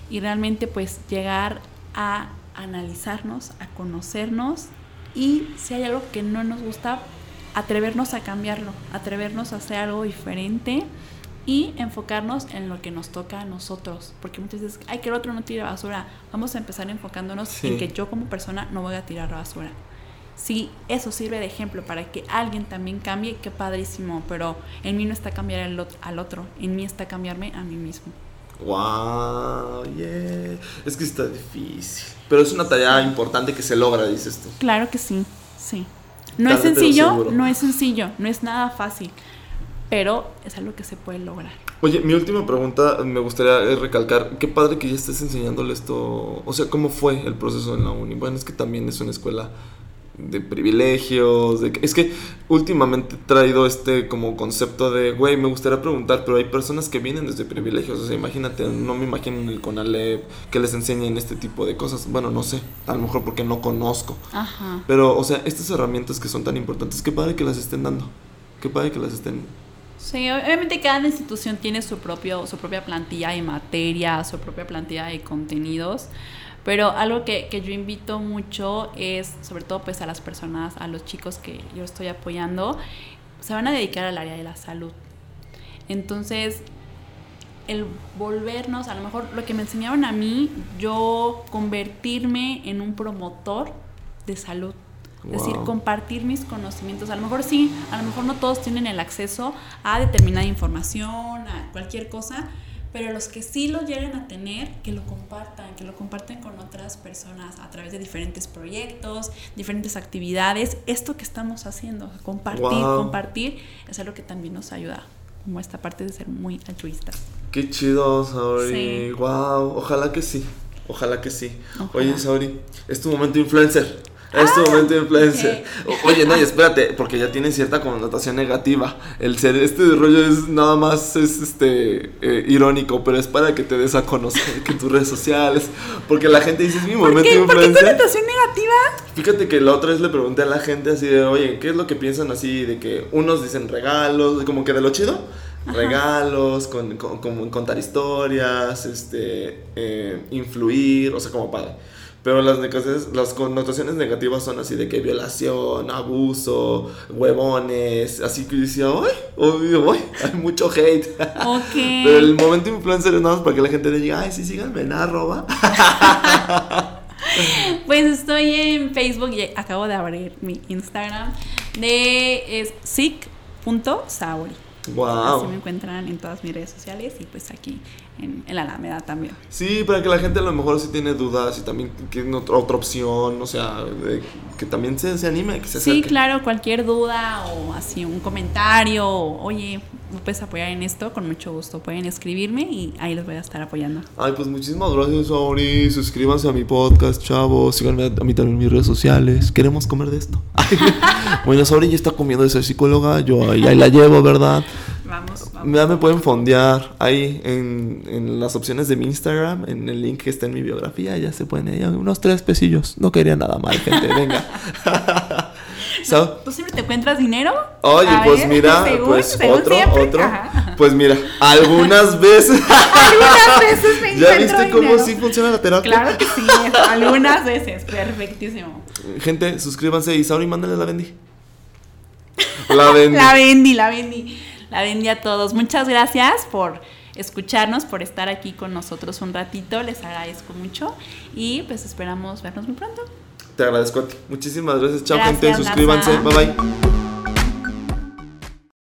y realmente pues llegar a analizarnos, a conocernos y si hay algo que no nos gusta, atrevernos a cambiarlo, atrevernos a hacer algo diferente y enfocarnos en lo que nos toca a nosotros, porque muchas veces, ay, que el otro no tire basura, vamos a empezar enfocándonos en que yo como persona no voy a tirar basura. Si eso sirve de ejemplo para que alguien también cambie, qué padrísimo, pero en mí no está cambiar al otro, en mí está cambiarme a mí mismo. Wow, yeah. Es que está difícil. Pero es una tarea importante que se logra, dices tú. Claro que sí, sí. No es sencillo, no es sencillo, no es nada fácil pero es algo que se puede lograr. Oye, mi última pregunta me gustaría eh, recalcar, qué padre que ya estés enseñándole esto, o sea, ¿cómo fue el proceso en la uni? Bueno, es que también es una escuela de privilegios, de es que últimamente he traído este como concepto de, güey, me gustaría preguntar, pero hay personas que vienen desde privilegios, o sea, imagínate, no me imagino en el CONALEP que les enseñen este tipo de cosas, bueno, no sé, a lo mejor porque no conozco, Ajá. pero, o sea, estas herramientas que son tan importantes, qué padre que las estén dando, qué padre que las estén Sí, obviamente cada institución tiene su, propio, su propia plantilla de materia, su propia plantilla de contenidos, pero algo que, que, yo invito mucho es, sobre todo pues a las personas, a los chicos que yo estoy apoyando, se van a dedicar al área de la salud. Entonces, el volvernos, a lo mejor lo que me enseñaron a mí, yo convertirme en un promotor de salud Es decir, compartir mis conocimientos. A lo mejor sí, a lo mejor no todos tienen el acceso a determinada información, a cualquier cosa, pero los que sí lo lleguen a tener, que lo compartan, que lo comparten con otras personas a través de diferentes proyectos, diferentes actividades. Esto que estamos haciendo, compartir, Wow. compartir, es algo que también nos ayuda, como esta parte de ser muy altruistas. Qué chido, Saori. Sí. Wow, ojalá que sí. Ojalá que sí. Ojalá. Oye, Saori, es tu momento influencer. Es tu momento influencer. O- Oye, no, y espérate, porque ya tiene cierta connotación negativa. El ser este rollo es nada más es este eh, irónico, pero es para que te des a conocer que tus redes sociales. Porque la gente dice, es mi ¿Por momento qué? ¿Por qué influencer. connotación negativa? Fíjate que la otra vez le pregunté a la gente así de, oye, ¿qué es lo que piensan así de que unos dicen regalos, como que de lo chido? Regalos, con, con- contar historias, este, eh, influir, o sea, como padre. Pero las, las connotaciones negativas son así de que violación, abuso, huevones, así que yo decía, ¡ay! Uy, uy, hay mucho hate. Ok. Pero el momento influencer es nada más para que la gente le diga, ay, sí, síganme en arroba. Pues estoy en Facebook y acabo de abrir mi Instagram de es sic.sauri. Así me Wow. encuentran en todas mis redes sociales y pues aquí en, en la Alameda también. Sí, para que la gente a lo mejor si tiene dudas y también quiere otra, otra opción, o sea, de- que también se, se anime, que se Sí, acerque. claro, cualquier duda o así un comentario, o, oye, ¿me puedes apoyar en esto? Con mucho gusto pueden escribirme y ahí les voy a estar apoyando. Ay, pues muchísimas gracias, Sauri. Suscríbanse a mi podcast, chavos. Síganme a, a mí también en mis redes sociales. Queremos comer de esto. bueno, Sauri ya está comiendo de ser psicóloga. Yo ahí, ahí la llevo, ¿verdad? Vamos, vamos. Ya me pueden fondear ahí en, en las opciones de mi Instagram, en el link que está en mi biografía. Ya se pueden ahí unos tres pesillos. No quería nada mal, gente. Venga. ¿Tú siempre te encuentras dinero? Oye, A pues ver, mira, según- pues según otro, siempre. otro. Ajá. Pues mira, algunas veces. Algunas veces me ¿Ya viste cómo sí funciona la terapia? Claro que sí, algunas veces, perfectísimo. Gente, suscríbanse y Sauri, mándale la Bendy. La Bendy. La vendí, la vendí. La vendí a todos. Muchas gracias por escucharnos, por estar aquí con nosotros un ratito. Les agradezco mucho y pues esperamos vernos muy pronto. Te agradezco a ti. Muchísimas gracias. Chao, Gracias, gente. Suscríbanse. Laza. Bye bye.